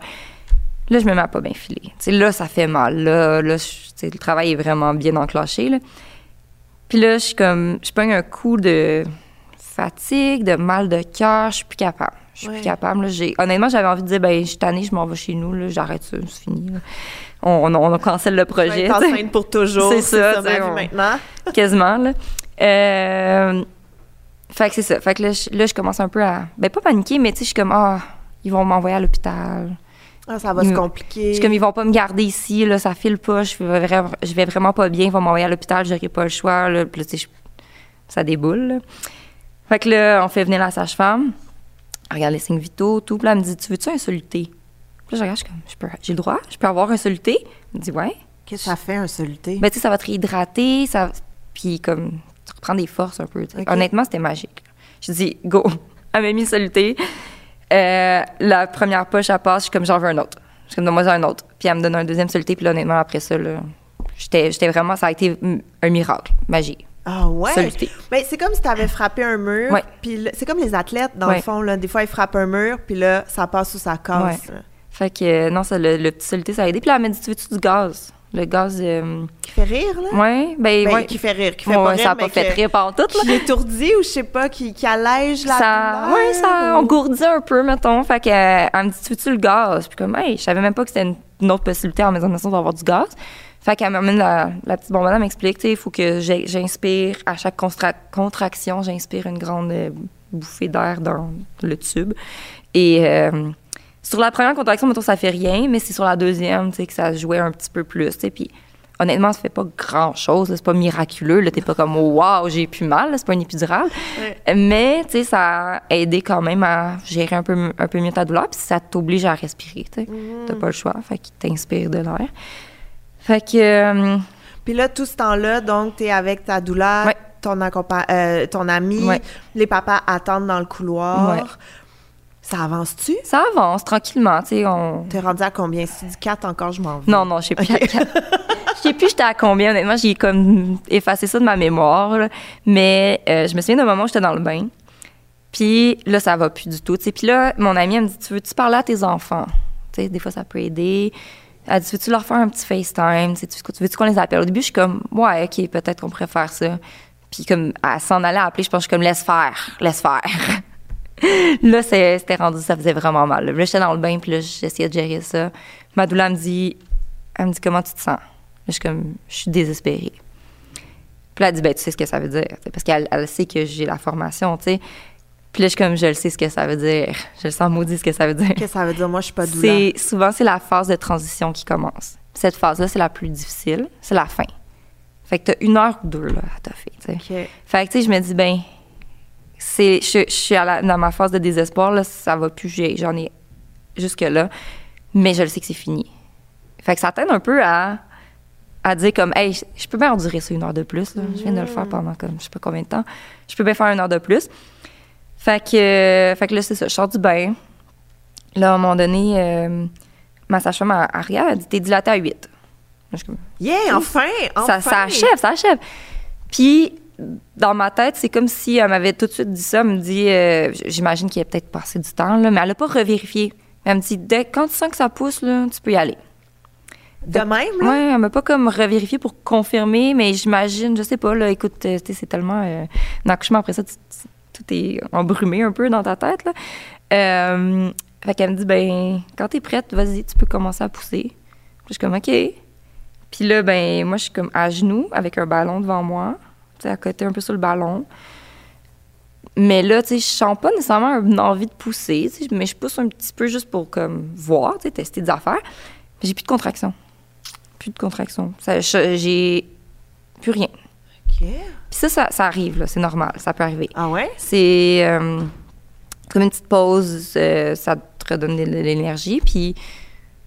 Speaker 2: Là, je me mets à pas bien filer. Tu sais, là, ça fait mal. Là, là je- le travail est vraiment bien enclenché, là. Puis là, je suis comme, je pogne un coup de fatigue, de mal de cœur, je suis plus capable. Je suis
Speaker 1: Ouais.
Speaker 2: plus capable. Là. Honnêtement, j'avais envie de dire, ben, je suis tannée, je m'en vais chez nous, là, j'arrête ça, c'est fini. là. On, on, on cancelle le projet. sais.
Speaker 1: enceinte pour toujours.
Speaker 2: C'est ça,
Speaker 1: vie
Speaker 2: on-
Speaker 1: maintenant.
Speaker 2: quasiment là. Euh, fait que c'est ça. Fait que là je, là, je commence un peu à, ben pas paniquer, mais tu sais, je suis comme ah, ils vont m'envoyer à l'hôpital.
Speaker 1: Ah, ça va se
Speaker 2: me-
Speaker 1: compliquer.
Speaker 2: Je suis comme ils vont pas me garder ici, là, ça file pas, je vais vraiment, je vais vraiment pas bien, ils vont m'envoyer à l'hôpital, j'aurai pas le choix, là, Puis là, je- ça déboule. là. Fait que là, on fait venir la sage-femme, elle regarde les signes vitaux, tout, puis là, elle me dit, tu veux-tu un soluté? Puis là, je regarde, je suis comme, Je peux- j'ai le droit, je peux avoir un soluté? Elle me dit, ouais.
Speaker 1: Qu'est-ce que ça fait, un soluté?
Speaker 2: Ben, tu sais, ça va te réhydrater, ça... puis comme, tu reprends des forces un peu. Honnêtement, c'était magique. Je dis, go. Elle m'a mis soluté. Euh, la première poche, elle passe, je suis comme, j'en veux un autre. Je suis comme, donne-moi un autre. Puis elle me donne un deuxième soluté, puis là, honnêtement, après ça, là, j'étais j'étais vraiment, ça a été un miracle, magie.
Speaker 1: Ah ouais? Ben, c'est comme si tu avais frappé un mur.
Speaker 2: Ouais.
Speaker 1: Puis c'est comme les athlètes, dans le fond. Là, des fois, ils frappent un mur, puis là, ça passe ou ça casse.
Speaker 2: Ouais. Fait que, euh, non, ça, le, le petit soluté, ça a aidé. Puis là, elle m'a dit, tu veux-tu du gaz? Le gaz, euh,
Speaker 1: Qui fait rire, là?
Speaker 2: ouais, ben,
Speaker 1: Ben,
Speaker 2: ouais.
Speaker 1: Qui fait rire, qui fait
Speaker 2: Ouais,
Speaker 1: pas rire,
Speaker 2: ça a
Speaker 1: mais
Speaker 2: pas fait rire par tout, là.
Speaker 1: Qui étourdit ou je sais pas, qui, qui allège la
Speaker 2: ça, ouais, ça
Speaker 1: ou-
Speaker 2: engourdit un peu, mettons. Fait que, euh, elle me dit, tu veux-tu le gaz? Puis comme, hey, je savais même pas que c'était une, une autre possibilité en maison de naissance d'avoir du gaz. Fait qu'elle m'amène la, la petite bonbonne, elle m'explique, tu sais, il faut que j'inspire, à chaque contraction, j'inspire une grande euh, bouffée d'air dans le tube. Et euh, sur la première contraction, mettons, ça fait rien, mais c'est sur la deuxième, tu sais, que ça jouait un petit peu plus, tu. Puis honnêtement, ça fait pas grand-chose, c'est pas miraculeux, là, t'es pas comme, waouh, j'ai plus mal, c'est pas une épidurale.
Speaker 1: Ouais.
Speaker 2: Mais, tu sais, ça a aidé quand même à gérer un peu, un peu mieux ta douleur, puis ça t'oblige à respirer, tu sais. T'as pas le choix, fait qu'il t'inspire de l'air. Fait que, euh,
Speaker 1: Puis là, tout ce temps-là, donc, t'es avec ta douleur,
Speaker 2: Ouais.
Speaker 1: ton, euh, ton ami,
Speaker 2: Ouais.
Speaker 1: les papas attendent dans le couloir. Ça avance-tu?
Speaker 2: ça avance tranquillement, tu sais, on...
Speaker 1: T'es rendu à combien? Si tu dis 4 encore, je m'en vais.
Speaker 2: Non, non, je sais plus. à quel- Je sais plus j'étais à combien, honnêtement. J'ai comme effacé ça de ma mémoire. là. Mais euh, je me souviens d'un moment où j'étais dans le bain. Puis là, ça va plus du tout. tu sais. Puis là, mon amie, elle me dit Tu veux-tu parler à tes enfants Tu sais, Des fois, ça peut aider. Elle dit Veux-tu leur faire un petit FaceTime Tu sais, tu- Veux-tu qu'on les appelle? Au début, je suis comme Ouais, OK, peut-être qu'on pourrait faire ça. Puis comme, elle s'en allait appeler, je pense que je suis comme Laisse faire, laisse faire. là, c'était rendu, ça faisait vraiment mal. Là, j'étais dans le bain, puis là, j'essayais de gérer ça. Ma doula me dit, elle me dit, comment tu te sens? Je suis comme, je suis désespérée. Puis là, elle dit, ben, tu sais ce que ça veut dire. Parce qu'elle elle sait que j'ai la formation, tu sais. Puis là, je suis comme, je le sais ce que ça veut dire. Je le sens maudit ce que ça veut dire.
Speaker 1: Qu'est-ce que ça veut dire? Moi, je suis pas.
Speaker 2: C'est souvent c'est la phase de transition qui commence. Cette phase-là, c'est la plus difficile, c'est la fin. Fait que t'as une heure ou deux là à toffer, tu sais. Fait que tu sais, je me dis ben c'est je, je suis à la- dans ma phase de désespoir là, ça va plus, j'en ai jusque là, mais je le sais que c'est fini. Fait que ça t'aide un peu à à dire comme hey, je, je peux bien endurer ça une heure de plus là. Je viens de le faire pendant comme je sais pas combien de temps. Je peux bien faire une heure de plus. Fait que euh, fait que là c'est ça, je sors du bain. Là à un moment donné euh, ma sage-femme elle- elle dit t'es dilatée à 8. Là, je suis comme,
Speaker 1: Yeah, enfin! enfin.
Speaker 2: ça, ça achève, ça achève. Puis, dans ma tête, c'est comme si elle m'avait tout de suite dit ça. Elle me dit, euh, j'imagine qu'il a peut-être passé du temps, là, mais elle n'a pas revérifié. Elle me dit, dès, quand tu sens que ça pousse, là, tu peux y aller.
Speaker 1: De même, là?
Speaker 2: Ouais, elle m'a pas comme revérifié pour confirmer, mais j'imagine, je sais pas, là, écoute, euh, c'est tellement. Euh, un accouchement après ça, tu- tu- tout est embrumé un peu dans ta tête, là. Euh, fait qu'elle me dit, ben, quand t'es prête, vas-y, tu peux commencer à pousser. Puis je suis comme, OK. Puis là, ben, moi, je suis comme à genoux avec un ballon devant moi, à côté un peu sur le ballon. Mais là, tu sais, je sens pas nécessairement une envie de pousser, mais je pousse un petit peu juste pour comme voir, tu sais, tester des affaires. Mais j'ai plus de contraction. Plus de contraction. J'ai plus rien.
Speaker 1: OK.
Speaker 2: Puis ça, ça, ça arrive, là, c'est normal, ça peut arriver.
Speaker 1: Ah ouais?
Speaker 2: C'est euh, comme une petite pause, euh, ça te redonne de l'énergie, puis...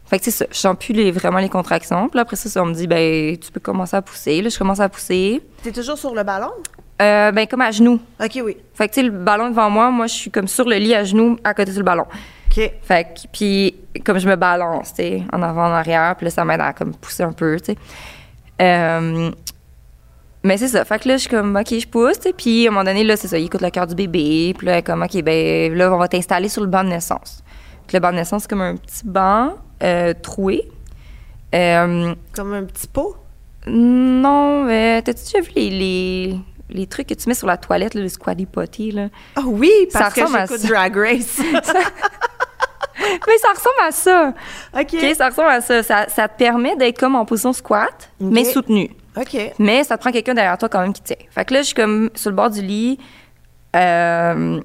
Speaker 2: Fait que c'est ça, je sens plus les, vraiment les contractions. Puis là, après ça, ça, on me dit, ben, tu peux commencer à pousser. Là, je commence à pousser.
Speaker 1: T'es toujours sur le ballon?
Speaker 2: Euh, ben, comme à genoux.
Speaker 1: OK, oui.
Speaker 2: Fait que, tu sais, le ballon devant moi, moi, je suis comme sur le lit à genoux, à côté sur le ballon.
Speaker 1: OK.
Speaker 2: Fait que, puis comme je me balance, tu sais, en avant, en arrière, puis là, ça m'aide à comme pousser un peu, tu sais. Euh, mais c'est ça. Fait que là, je suis comme, OK, je pousse. Puis à un moment donné, là, c'est ça, il écoute le cœur du bébé. Puis là, comme, OK, ben là, on va t'installer sur le banc de naissance. Puis le banc de naissance, c'est comme un petit banc euh, troué. Euh,
Speaker 1: Comme un petit pot?
Speaker 2: non, mais t'as-tu déjà vu les, les, les trucs que tu mets sur la toilette, là, le squatty potty, là?
Speaker 1: Ah oui,
Speaker 2: Ça
Speaker 1: parce que
Speaker 2: ressemble à
Speaker 1: j'écoute
Speaker 2: ça.
Speaker 1: Drag Race.
Speaker 2: mais ça ressemble à ça.
Speaker 1: OK.
Speaker 2: Ça ressemble à ça. Ça, ça te permet d'être comme en position squat, mais soutenu.
Speaker 1: OK.
Speaker 2: Mais ça te prend quelqu'un derrière toi quand même qui tient. Fait que là, je suis comme sur le bord du lit, euh,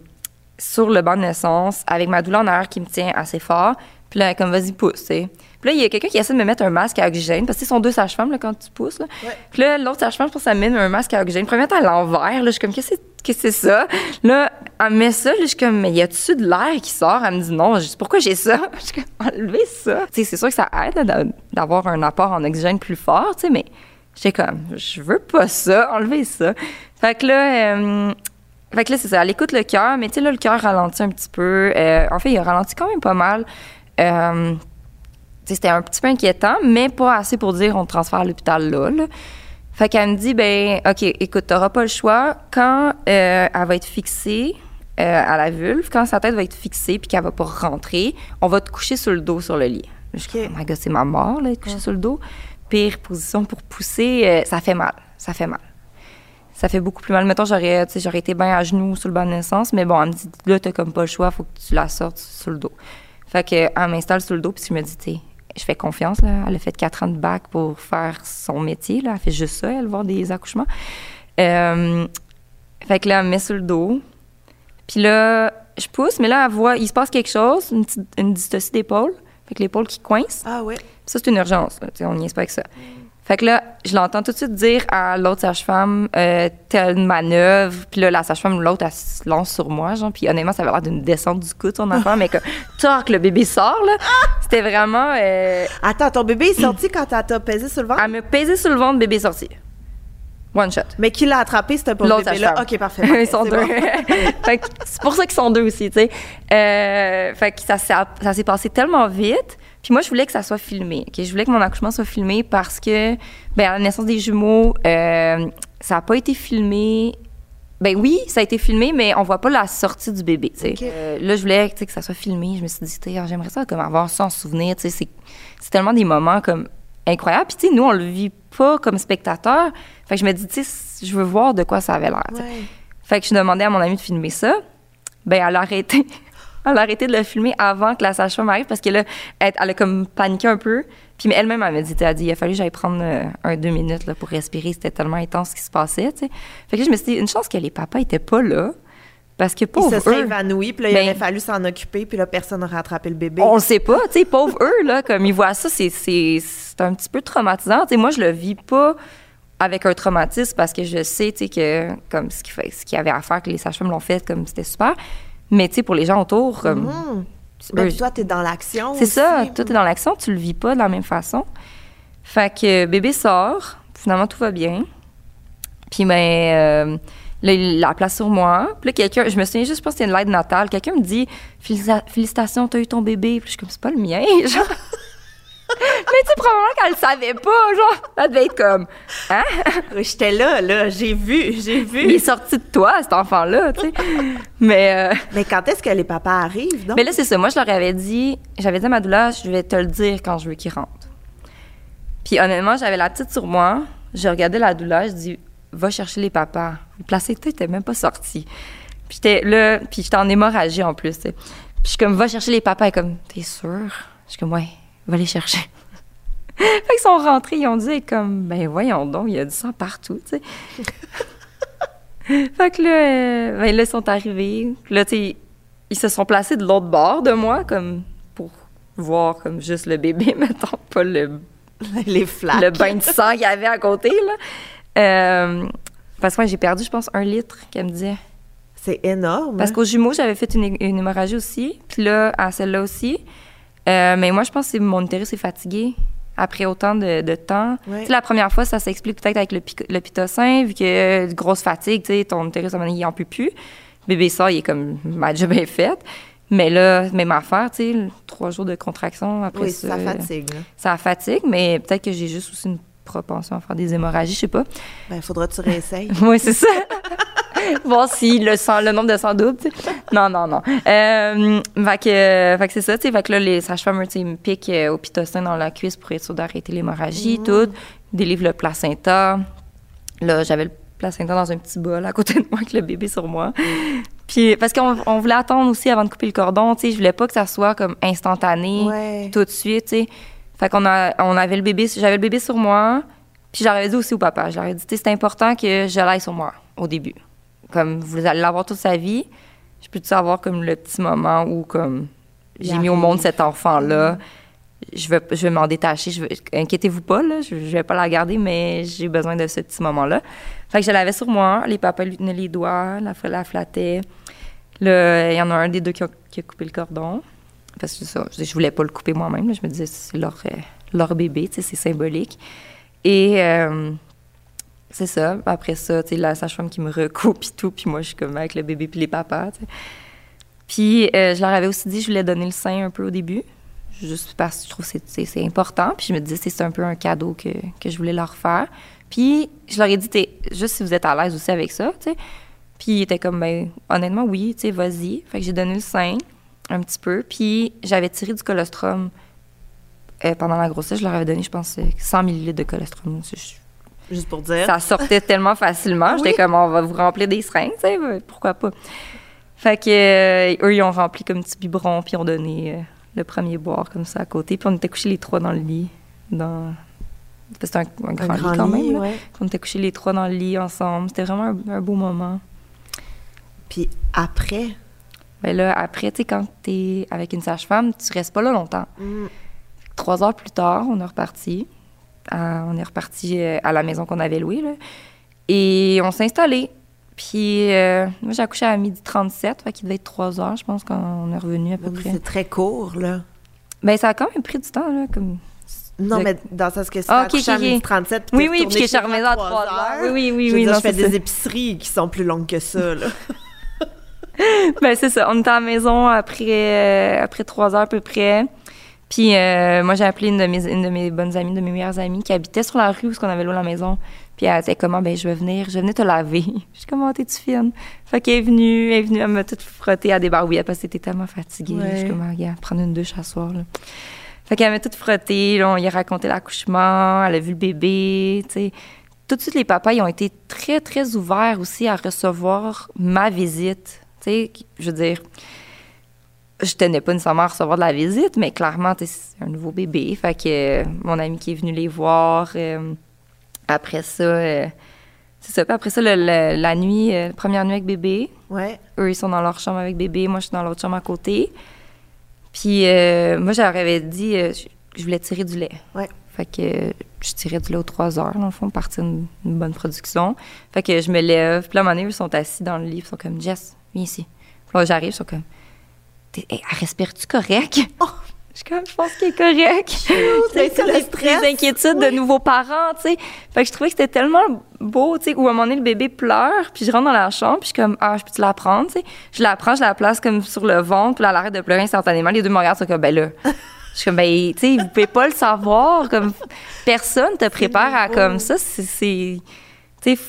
Speaker 2: sur le banc de naissance, avec ma douleur en arrière qui me tient assez fort. Puis là, comme, vas-y, pousse, tu sais. Puis là, il y a quelqu'un qui essaie de me mettre un masque à oxygène, parce que ce sont deux sages-femmes, là, quand tu pousses, là.
Speaker 1: Ouais.
Speaker 2: Puis là, l'autre sage-femme, je pense, elle met un masque à oxygène. Est à l'envers, là. Je suis comme, qu'est-ce que c'est- qu'est-ce que c'est ça? Là, elle met ça, là, je suis comme, mais y a-tu de l'air qui sort? Elle me dit non. Je dis, pourquoi j'ai ça? Je suis comme, enlevez ça. Tu sais, c'est sûr que ça aide là, d'avoir un apport en oxygène plus fort, tu sais, mais j'étais comme, je veux pas ça, enlevez ça. Fait que là, euh, fait que là, c'est ça, elle écoute le cœur, mais tu sais, là, le cœur ralentit un petit peu. Euh, en fait, il a ralenti quand même pas mal. Euh, c'était un petit peu inquiétant, mais pas assez pour dire on te transfère à l'hôpital là, là. Fait qu'elle me dit, ben, OK, écoute, t'auras pas le choix. Quand euh, elle va être fixée euh, à la vulve, quand sa tête va être fixée puis qu'elle va pas rentrer, on va te coucher sur le dos sur le lit. Je suis
Speaker 1: OK.
Speaker 2: oh my God, c'est ma mort, là, être couchée sur le dos. Pire position pour pousser, euh, ça fait mal. Ça fait mal. Ça fait beaucoup plus mal. Mettons, j'aurais, j'aurais été bien à genoux sur le banc de naissance, mais bon, elle me dit, là, t'as comme pas le choix, faut que tu la sortes sur le dos. Fait que, elle m'installe sur le dos, puis je me dis, tu je fais confiance, là. Elle a fait quatre ans de bac pour faire son métier, là. Elle fait juste ça, elle, voir des accouchements. Euh, fait que là, elle me met sur le dos. Puis là, je pousse, mais là, elle voit, il se passe quelque chose, une, petite- une dystocie d'épaule. Fait que l'épaule qui coince.
Speaker 1: Ah ouais.
Speaker 2: Ça, c'est une urgence. Là, on n'y est pas avec ça. Fait que là, je l'entends tout de suite dire à l'autre sage-femme, euh, telle manœuvre. Puis là, la sage-femme, l'autre, elle se lance sur moi, genre. Puis honnêtement, ça avait l'air d'une descente du coude, son enfant. mais que, toc, le bébé sort, là. C'était vraiment... euh,
Speaker 1: Attends, ton bébé est sorti quand elle t'a pesé sur le ventre?
Speaker 2: elle me pesait sur le ventre, bébé sorti. One shot.
Speaker 1: Mais qui l'a attrapé, c'était pas le
Speaker 2: L'autre sage-femme.
Speaker 1: OK, parfait. parfait,
Speaker 2: Ils sont deux.
Speaker 1: bon.
Speaker 2: Fait que c'est pour ça qu'ils sont deux aussi, tu sais. Euh, fait que ça, ça s'est passé tellement vite. Puis moi, je voulais que ça soit filmé. Je voulais que mon accouchement soit filmé parce que, ben, à la naissance des jumeaux, euh, ça n'a pas été filmé. Ben oui, ça a été filmé, mais on voit pas la sortie du bébé. Euh, là, je voulais que ça soit filmé. Je me suis dit, j'aimerais ça comme avoir ça en souvenir. C'est tellement des moments comme incroyables. Puis nous, on le vit pas comme spectateur. Fait que je me dis, je veux voir de quoi ça avait l'air.
Speaker 1: Ouais.
Speaker 2: Fait que je demandais à mon amie de filmer ça. Ben, elle a arrêté. Elle a arrêté de le filmer avant que la sage-femme arrive parce que là, elle, elle a comme paniqué un peu. Puis elle-même, elle m'a dit, elle a dit, il a fallu que j'aille prendre euh, un deux minutes là, pour respirer. C'était tellement intense ce qui se passait, tu sais. Fait que là, je me suis dit, une chance que les papas étaient pas là. Parce que
Speaker 1: Il
Speaker 2: pauvres
Speaker 1: se serait
Speaker 2: eux,
Speaker 1: évanoui, puis là, il
Speaker 2: Ben-
Speaker 1: aurait fallu s'en occuper, puis là, personne n'aurait attrapé le bébé.
Speaker 2: on le sait pas, tu sais, pauvres eux, là, comme ils voient ça, c'est, c'est, c'est un petit peu traumatisant. Tu sais, moi, je le vis pas avec un traumatisme parce que je sais, tu sais, que comme ce qu'il, fait, ce qu'il y avait à faire, que les sages-femmes l'ont fait, comme c'était super. Mais, tu sais, pour les gens autour, comme...
Speaker 1: Mhm. Ben, toi, t'es dans l'action.
Speaker 2: c'est ça,
Speaker 1: aussi.
Speaker 2: tout est dans l'action, tu le vis pas de la même façon. Fait que bébé sort, finalement tout va bien. Puis ben euh, là, il la place sur moi. Puis là, quelqu'un, je me souviens juste, je pense que c'était une lettre natale, quelqu'un me dit Félicitations, t'as eu ton bébé. Puis je suis comme, c'est pas le mien, genre. Mais tu sais, probablement qu'elle le savait pas, genre. Elle devait être comme, hein?
Speaker 1: J'étais là, là, j'ai vu, j'ai
Speaker 2: Il
Speaker 1: vu.
Speaker 2: est sorti de toi, cet enfant-là, tu sais. Mais. euh,
Speaker 1: Mais quand est-ce que les papas arrivent, donc?
Speaker 2: Mais là, c'est ça. Moi, je leur avais dit, j'avais dit à ma doula, je vais te le dire quand je veux qu'il rentre. Puis honnêtement, j'avais la petite sur moi. Je regardais la doula, je dis, va chercher les papas. Le placenta était même pas sorti. Puis j'étais là, puis j'étais en hémorragie en plus. tu sais. Puis je suis comme, va chercher les papas. Elle est comme, t'es sûre? Je suis comme, ouais, va les chercher. fait qu'ils sont rentrés, ils ont dit, comme, ben voyons donc, il y a du sang partout, tu sais. fait que là, euh, ben là, ils sont arrivés. Là, tu sais, ils se sont placés de l'autre bord de moi, comme pour voir comme juste le bébé, mettons, pas le,
Speaker 1: les flaques.
Speaker 2: le bain de sang qu'il y avait à côté, là. Euh, parce que moi, j'ai perdu, je pense, un litre, qu'elle me disait.
Speaker 1: C'est énorme.
Speaker 2: Parce qu'aux jumeaux, j'avais fait une, une hémorragie aussi, puis là, à celle-là aussi. Euh, mais moi, je pense que mon utérus est fatigué après autant de, de temps. La première fois, ça s'explique peut-être avec le, le pitocin, vu que euh, grosse fatigue, tu sais, ton utérus, à un moment donné, il en peut plus. Bébé sort, il est comme, ma job est faite. Mais là, même affaire, tu sais, trois jours de contraction après
Speaker 1: oui,
Speaker 2: ça.
Speaker 1: ça fatigue. là.
Speaker 2: Ça fatigue, mais peut-être que j'ai juste aussi une propension à faire des hémorragies, je sais pas.
Speaker 1: Ben, faudra que tu réessayes.
Speaker 2: Oui, c'est ça. Voir si le, sang, le nombre de sang double. tu sais. Non, non, non. Euh, fait que, euh, fait que c'est ça, tu sais. Fait que là, les sages-femmes, ils me piquent euh, au pitocin dans la cuisse pour être sûr d'arrêter l'hémorragie, tout. Ils délivrent le placenta. Là, j'avais le placenta dans un petit bol à côté de moi avec le bébé sur moi. Puis, parce qu'on on voulait attendre aussi avant de couper le cordon, tu sais. Je voulais pas que ça soit comme instantané
Speaker 1: Ouais.
Speaker 2: tout de suite, tu sais. Fait qu'on a, on avait le bébé, j'avais le bébé sur moi, puis j'avais dit aussi au papa, je leur ai dit, tu sais, c'est important que je l'aille sur moi au début. Comme vous allez l'avoir toute sa vie, je peux-tu avoir comme le petit moment où comme j'ai mis au monde cet enfant-là, je vais, je vais m'en détacher, je vais- inquiétez-vous pas, là, je, je vais pas la garder, mais j'ai besoin de ce petit moment-là. Fait que je l'avais sur moi, les papas lui tenaient les doigts, la, la flattaient. Là, il y en a un des deux qui a, qui a coupé le cordon. Parce que ça, je, je voulais pas le couper moi-même. Je me disais, c'est leur, euh, leur bébé, c'est symbolique. Et euh, c'est ça. Après ça, tu sais, la sage-femme qui me recoupe et tout. Puis moi, je suis comme avec le bébé puis les papas, tu sais. Puis euh, je leur avais aussi dit, je voulais donner le sein un peu au début. juste parce que je trouve que c'est- important. Puis je me disais, c'est un peu un cadeau que, que je voulais leur faire. Puis je leur ai dit, juste si vous êtes à l'aise aussi avec ça, tu sais. Puis ils étaient comme, ben, honnêtement, oui, tu sais, vas-y. Fait que j'ai donné le sein un petit peu. Puis j'avais tiré du colostrum euh, pendant la grossesse. Je leur avais donné, je pense, euh, 100 ml de colostrum. Je-
Speaker 1: Juste pour dire.
Speaker 2: ça sortait tellement facilement. J'étais
Speaker 1: Oui.
Speaker 2: comme, on va vous remplir des seringues, tu sais, pourquoi pas? Fait que euh, eux, ils ont rempli comme petit biberon, puis ils ont donné euh, le premier boire comme ça à côté. Puis on était couchés les trois dans le lit. Dans... C'était un, un
Speaker 1: un
Speaker 2: grand, lit quand même.
Speaker 1: ouais.
Speaker 2: On était couchés les trois dans le lit ensemble. C'était vraiment un, un beau moment.
Speaker 1: Puis après,
Speaker 2: Ben là, après, tu sais, quand t'es avec une sage-femme, tu restes pas là longtemps.
Speaker 1: mm,
Speaker 2: Trois heures plus tard, on est reparti. À- on est reparti euh, à la maison qu'on avait louée, là. Et on s'est installé. Puis, euh, moi, j'ai accouché à midi 37, fait qu'il devait être trois heures, je pense, quand on est revenu à peu près.
Speaker 1: c'est très court, là.
Speaker 2: Ben, ça a quand même pris du temps, là, comme...
Speaker 1: Non,
Speaker 2: Le-
Speaker 1: mais dans le sens que c'est
Speaker 2: Ah, ok,
Speaker 1: accouché à midi
Speaker 2: ok.
Speaker 1: 37,
Speaker 2: Oui, oui, puis je à trois heures. Oui, oui, oui,
Speaker 1: Je
Speaker 2: oui,
Speaker 1: dire,
Speaker 2: non,
Speaker 1: je fais des
Speaker 2: ça.
Speaker 1: épiceries qui sont plus longues que ça, là.
Speaker 2: Ben, c'est ça. On était à la maison après, euh, après trois heures à peu près. Puis euh, moi, j'ai appelé une de, mes, une de mes bonnes amies, de mes meilleures amies, qui habitait sur la rue où on avait loué la maison. Puis elle était comment, ben je vais venir, je vais venir te laver. Je suis comment, t'es-tu fine? Fait qu'elle est venue, elle est venue, elle m'a tout frotté à des barbouillettes parce que t'étais tellement fatiguée.
Speaker 1: Ouais.
Speaker 2: Je suis comme, ah, regarde, prendre une douche à soir, là. Fait qu'elle m'a tout frotté, là, on lui a raconté l'accouchement, elle a vu le bébé, tu sais. Tout de suite, les papas, ils ont été très, très ouverts aussi à recevoir ma visite. Tu sais, je veux dire, je tenais pas nécessairement à recevoir de la visite, mais clairement, c'est un nouveau bébé. Fait que euh, mon ami qui est venu les voir, euh, après ça, euh, c'est ça. Puis après ça, le- le- la nuit, première nuit avec bébé,
Speaker 1: Ouais.
Speaker 2: eux, ils sont dans leur chambre avec bébé. Moi, je suis dans l'autre chambre à côté. Puis, moi, j'avais dit, euh, je, voulais tirer du lait.
Speaker 1: Ouais.
Speaker 2: Fait que je tirais du lait aux trois heures, dans le fond, partir une, une bonne production. Fait que je me lève. Puis là, à un moment donné, ils sont assis dans le lit. Ils sont comme, Jess, viens ici. Puis là, j'arrive, ils sont comme, hey, respire-tu correct? Je suis comme, je pense qu'il est correct.
Speaker 1: c'est le stress.
Speaker 2: petites inquiétudes de nouveaux parents, tu sais. Fait que je trouvais que c'était tellement beau, tu sais, où à un moment donné, le bébé pleure, puis je rentre dans la chambre, puis je suis comme, ah, je peux-tu la prendre, tu sais? Je la prends, je la place comme sur le ventre, puis là, elle arrête de pleurer instantanément. Les deux me regardent, ils sont comme, ben là. Je suis comme, ben, tu sais, vous pouvez pas le savoir, comme, personne te prépare à comme ça. C'est, c'est- tu sais,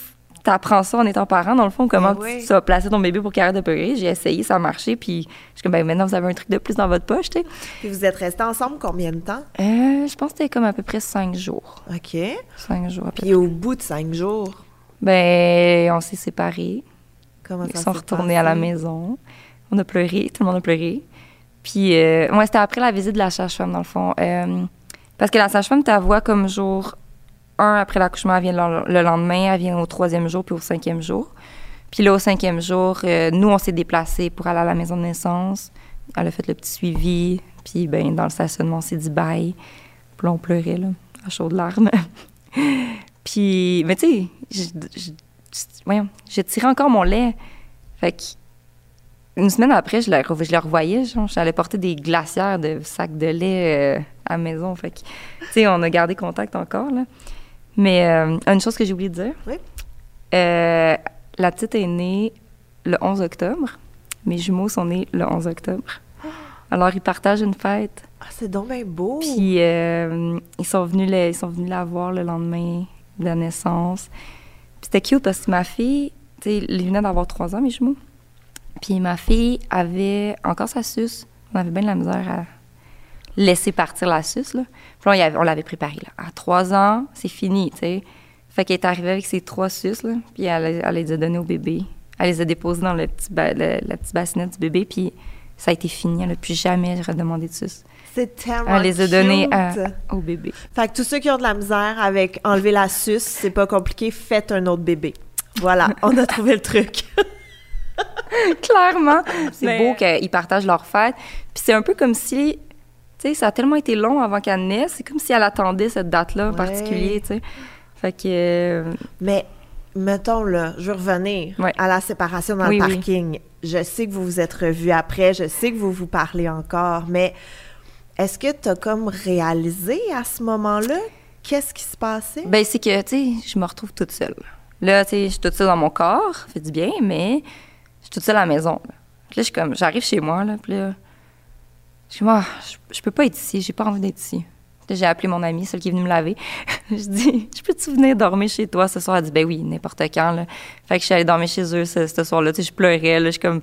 Speaker 2: t'apprends ça en étant parent, dans le fond, comment
Speaker 1: oui.
Speaker 2: tu, tu vas placer ton bébé pour qu'il arrête de pleurer. J'ai essayé, ça a marché, puis je suis comme, ben, maintenant, vous avez un truc de plus dans votre poche, tu sais.
Speaker 1: Puis vous êtes restés ensemble combien de temps?
Speaker 2: Euh, je pense que c'était comme à peu près cinq jours.
Speaker 1: OK.
Speaker 2: Cinq jours.
Speaker 1: Puis au bout de cinq jours,
Speaker 2: Ben, on s'est séparés.
Speaker 1: comment ça
Speaker 2: Ils sont retournés à la maison. On a pleuré, tout le monde a pleuré. Puis, euh, ouais, c'était après la visite de la sage-femme, dans le fond. Euh, parce que la sage-femme t'avoue comme jour un après l'accouchement, elle vient le, le lendemain, elle vient au troisième jour, puis au cinquième jour. Puis là, au cinquième jour, euh, nous, on s'est déplacés pour aller à la maison de naissance. Elle a fait le petit suivi. Puis, ben, dans le stationnement, on s'est dit bye. Puis là, on pleurait, là, à chaudes larmes. puis, mais tu sais, je- je- voyons, j'ai tiré encore mon lait. Fait que, une semaine après, je re- je le revoyais. J'allais porter des glacières de sacs de lait euh, à la maison. Fait tu sais, on a gardé contact encore, là. Mais euh, une chose que j'ai oublié de dire.
Speaker 1: Oui.
Speaker 2: Euh, la petite est née le 11 octobre. Mes jumeaux sont nés le 11 octobre. Alors, ils partagent une fête.
Speaker 1: Ah, c'est donc bien beau.
Speaker 2: Puis euh, ils sont venus la, ils sont venus la voir le lendemain de la naissance. Puis c'était cute parce que ma fille, tu sais, ils venaient d'avoir trois ans, mes jumeaux. Puis ma fille avait encore sa suce. On avait bien de la misère à laisser partir la suce, là. Puis là, on l'avait préparée, là. À trois ans, c'est fini, tu sais. Fait qu'elle est arrivée avec ses trois suces, là. Puis elle, elle les a données au bébé. Elle les a déposées dans le petit ba- le- la petite bassinette du bébé, puis ça a été fini. Elle n'a plus jamais redemandé de suce.
Speaker 1: C'est tellement
Speaker 2: Elle les a donnés
Speaker 1: cute.
Speaker 2: à- au bébé.
Speaker 1: Fait que tous ceux qui ont de la misère avec enlever la suce, c'est pas compliqué, faites un autre bébé. Voilà, on a trouvé le truc.
Speaker 2: Clairement. C'est
Speaker 1: Mais-
Speaker 2: beau qu'ils partagent leur fête. Puis c'est un peu comme si, tu sais, ça a tellement été long avant qu'elle naisse. C'est comme si elle attendait cette date-là en
Speaker 1: Ouais.
Speaker 2: particulier, tu sais. Fait que, euh,
Speaker 1: Mais mettons là, je veux revenir
Speaker 2: Ouais.
Speaker 1: à la séparation dans
Speaker 2: Oui,
Speaker 1: le
Speaker 2: oui.
Speaker 1: parking. Je sais que vous vous êtes revus après, je sais que vous vous parlez encore, mais est-ce que tu as comme réalisé à ce moment-là qu'est-ce qui se passait?
Speaker 2: ben c'est que, tu sais, je me retrouve toute seule. Là, tu sais, je suis toute seule dans mon corps, ça fait du bien, mais je suis toute seule à la maison. là. Je suis comme, j'arrive chez moi, là, puis là, Je suis ah, je, peux pas être ici, j'ai pas envie d'être ici. J'ai appelé mon amie, celle qui est venue me laver. je dis, je peux-tu venir dormir chez toi ce soir? Elle dit, ben oui, n'importe quand. Là. Fait que je suis allée dormir chez eux ce, soir-là. Tu sais, je pleurais. Là. Je suis comme,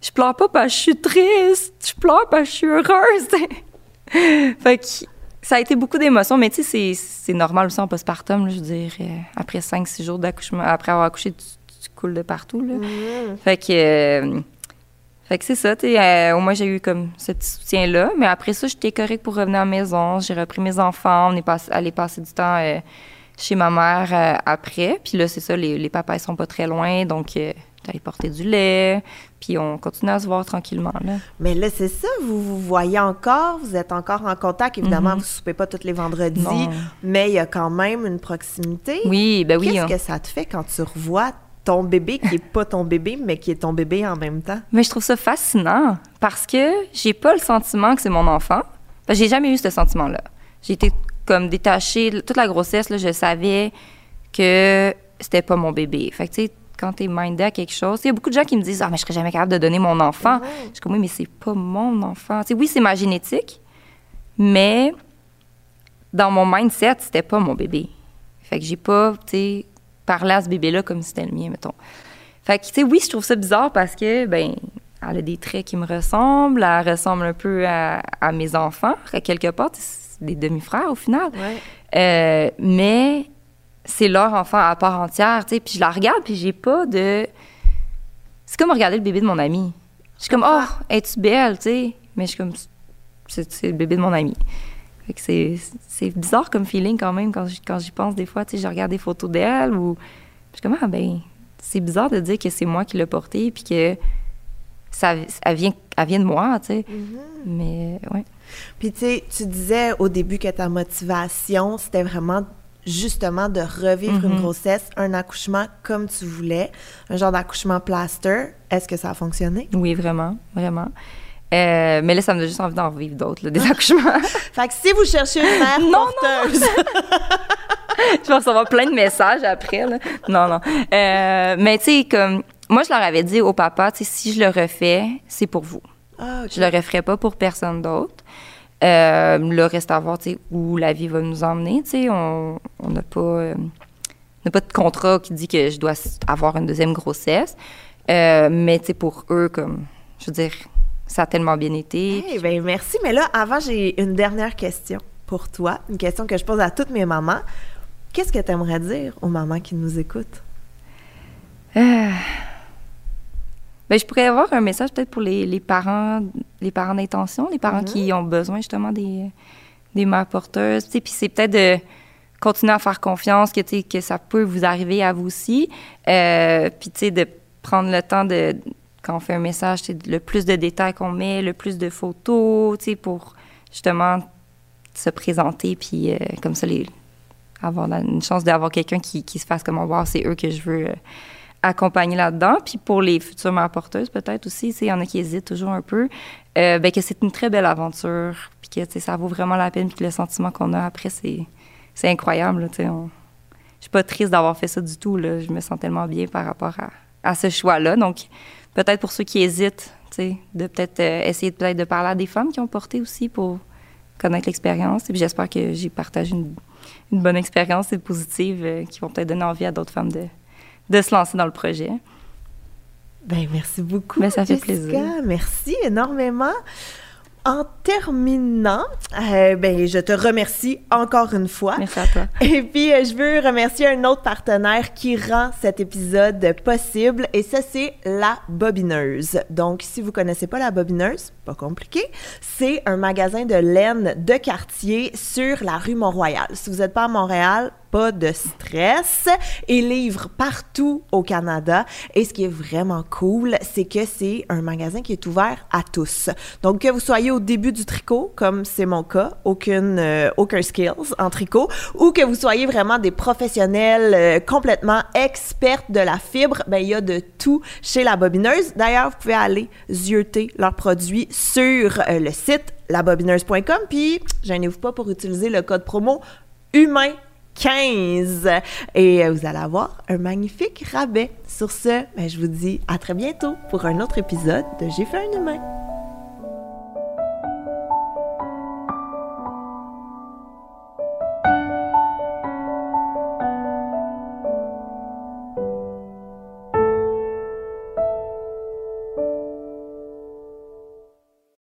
Speaker 2: je pleure pas parce que je suis triste. Je pleure parce que je suis heureuse. fait que ça a été beaucoup d'émotions, mais tu sais, c'est normal aussi en postpartum. Là, je veux dire, euh, après 5-6 jours d'accouchement, après avoir accouché, tu, coules de partout. Là. Mm-hmm. Fait que. Euh, fait que c'est ça, tu euh, au moins j'ai eu comme ce petit soutien-là. Mais après ça, j'étais correcte pour revenir à la maison. J'ai repris mes enfants. On est allé passer du temps euh, chez ma mère euh, après. Puis là, c'est ça, les, les, papas, ils sont pas très loin. Donc, j'allais porter du lait. Puis on continue à se voir tranquillement, là.
Speaker 1: Mais là, c'est ça, vous vous voyez encore? Vous êtes encore en contact? Évidemment, vous mm-hmm. vous soupez pas tous les vendredis. Mais il y a quand même une proximité.
Speaker 2: Oui, ben oui.
Speaker 1: Qu'est-ce
Speaker 2: hein.
Speaker 1: que ça te fait quand tu revois ton bébé qui est pas ton bébé, mais qui est ton bébé en même temps?
Speaker 2: Mais je trouve ça fascinant parce que j'ai pas le sentiment que c'est mon enfant. j'ai jamais eu ce sentiment-là. J'ai été comme détachée toute la grossesse. Là, je savais que c'était pas mon bébé. Fait que tu sais, quand t'es mindé à quelque chose, il y a beaucoup de gens qui me disent ah mais je serais jamais capable de donner mon enfant. Je suis comme oui mais c'est pas mon enfant. sais, oui c'est ma génétique, mais dans mon mindset c'était pas mon bébé. Fait que j'ai pas tu sais parler à ce bébé-là comme si c'était le mien, mettons. Fait que, tu sais, oui, je trouve ça bizarre parce que, ben, elle a des traits qui me ressemblent, elle ressemble un peu à, mes enfants, à quelque part, c'est des demi-frères au final. Euh, mais c'est leur enfant à part entière, tu sais. Puis je la regarde, puis j'ai pas de. C'est comme regarder le bébé de mon ami. Je suis comme, oh, es-tu belle, tu sais? Mais je suis comme, c'est le bébé de mon ami c'est bizarre comme feeling quand même quand j'y pense des fois. Tu sais, je regarde des photos d'elle ou je suis comme, ah ben, c'est bizarre de dire que c'est moi qui l'ai portée puis que ça elle vient, elle vient de moi, tu sais. Mm-hmm. Mais, ouais.
Speaker 1: Puis, tu sais, tu disais au début que ta motivation, c'était vraiment justement de revivre une mm-hmm. grossesse, un accouchement comme tu voulais, un genre d'accouchement plaster. Est-ce que ça a fonctionné?
Speaker 2: Oui, vraiment, vraiment. Euh, mais là, ça me donne juste envie d'en vivre d'autres, des accouchements.
Speaker 1: fait que si vous cherchez une mère non, porteuse... Non,
Speaker 2: je vais recevoir plein de messages après, là. Non, non. Euh, mais tu sais, comme... Moi, je leur avais dit au papa, tu sais, si je le refais, c'est pour vous. Ah, Je le referai pas pour personne d'autre. Euh, le reste à voir, tu sais, où la vie va nous emmener, tu sais. On n'a pas... Euh, n'a pas de contrat qui dit que je dois avoir une deuxième grossesse. mais tu sais, pour eux, comme... Je veux dire ça a tellement bien été.
Speaker 1: Bien, merci. Mais là, avant, j'ai une dernière question pour toi. Une question que je pose à toutes mes mamans. Qu'est-ce que tu aimerais dire aux mamans qui nous écoutent?
Speaker 2: Euh... Ben, je pourrais avoir un message peut-être pour les, parents, les parents d'intention, les parents qui mhm. ont besoin justement des, des mères porteuses. Puis c'est peut-être de continuer à faire confiance que, que ça peut vous arriver à vous aussi. Euh, puis, tu sais, de prendre le temps de, quand on fait un message, le plus de détails qu'on met, le plus de photos, pour justement se présenter, puis euh, comme ça, les, avoir une chance d'avoir quelqu'un qui, qui, se fasse comme on voit, c'est eux que je veux euh, accompagner là-dedans. Puis pour les futures mères porteuses, peut-être aussi, il y en a qui hésitent toujours un peu, euh, ben que c'est une très belle aventure, puis que ça vaut vraiment la peine, puis que le sentiment qu'on a après, c'est, c'est incroyable. Je suis pas triste d'avoir fait ça du tout. Là. Je me sens tellement bien par rapport à, à ce choix-là. Donc, peut-être pour ceux qui hésitent, de peut-être euh, essayer de, peut-être de parler à des femmes qui ont porté aussi pour connaître l'expérience. Et puis j'espère que j'ai partagé une, bonne expérience et positive euh, qui vont peut-être donner envie à d'autres femmes de, de se lancer dans le projet.
Speaker 1: Ben merci beaucoup.
Speaker 2: Ben, ça fait plaisir.
Speaker 1: Merci énormément. En terminant, euh, ben, je te remercie encore une fois.
Speaker 2: Merci à toi.
Speaker 1: Et puis, euh, je veux remercier un autre partenaire qui rend cet épisode possible, et ça, c'est La Bobineuse. Donc, si vous connaissez pas La Bobineuse, pas compliqué, c'est un magasin de laine de quartier sur la rue Mont-Royal. Si vous n'êtes pas à Montréal, pas de stress et livre partout au Canada. Et ce qui est vraiment cool, c'est que c'est un magasin qui est ouvert à tous. Donc, que vous soyez au début du tricot, comme c'est mon cas, aucune, euh, aucun skills en tricot, ou que vous soyez vraiment des professionnels euh, complètement experts de la fibre, ben il y a de tout chez la bobineuse. D'ailleurs, vous pouvez aller zioter leurs produits sur euh, le site labobineuse.com, puis gênez-vous pas pour utiliser le code promo humain 15 et euh, vous allez avoir un magnifique rabais. Sur ce, ben, je vous dis à très bientôt pour un autre épisode de J'ai fait un humain.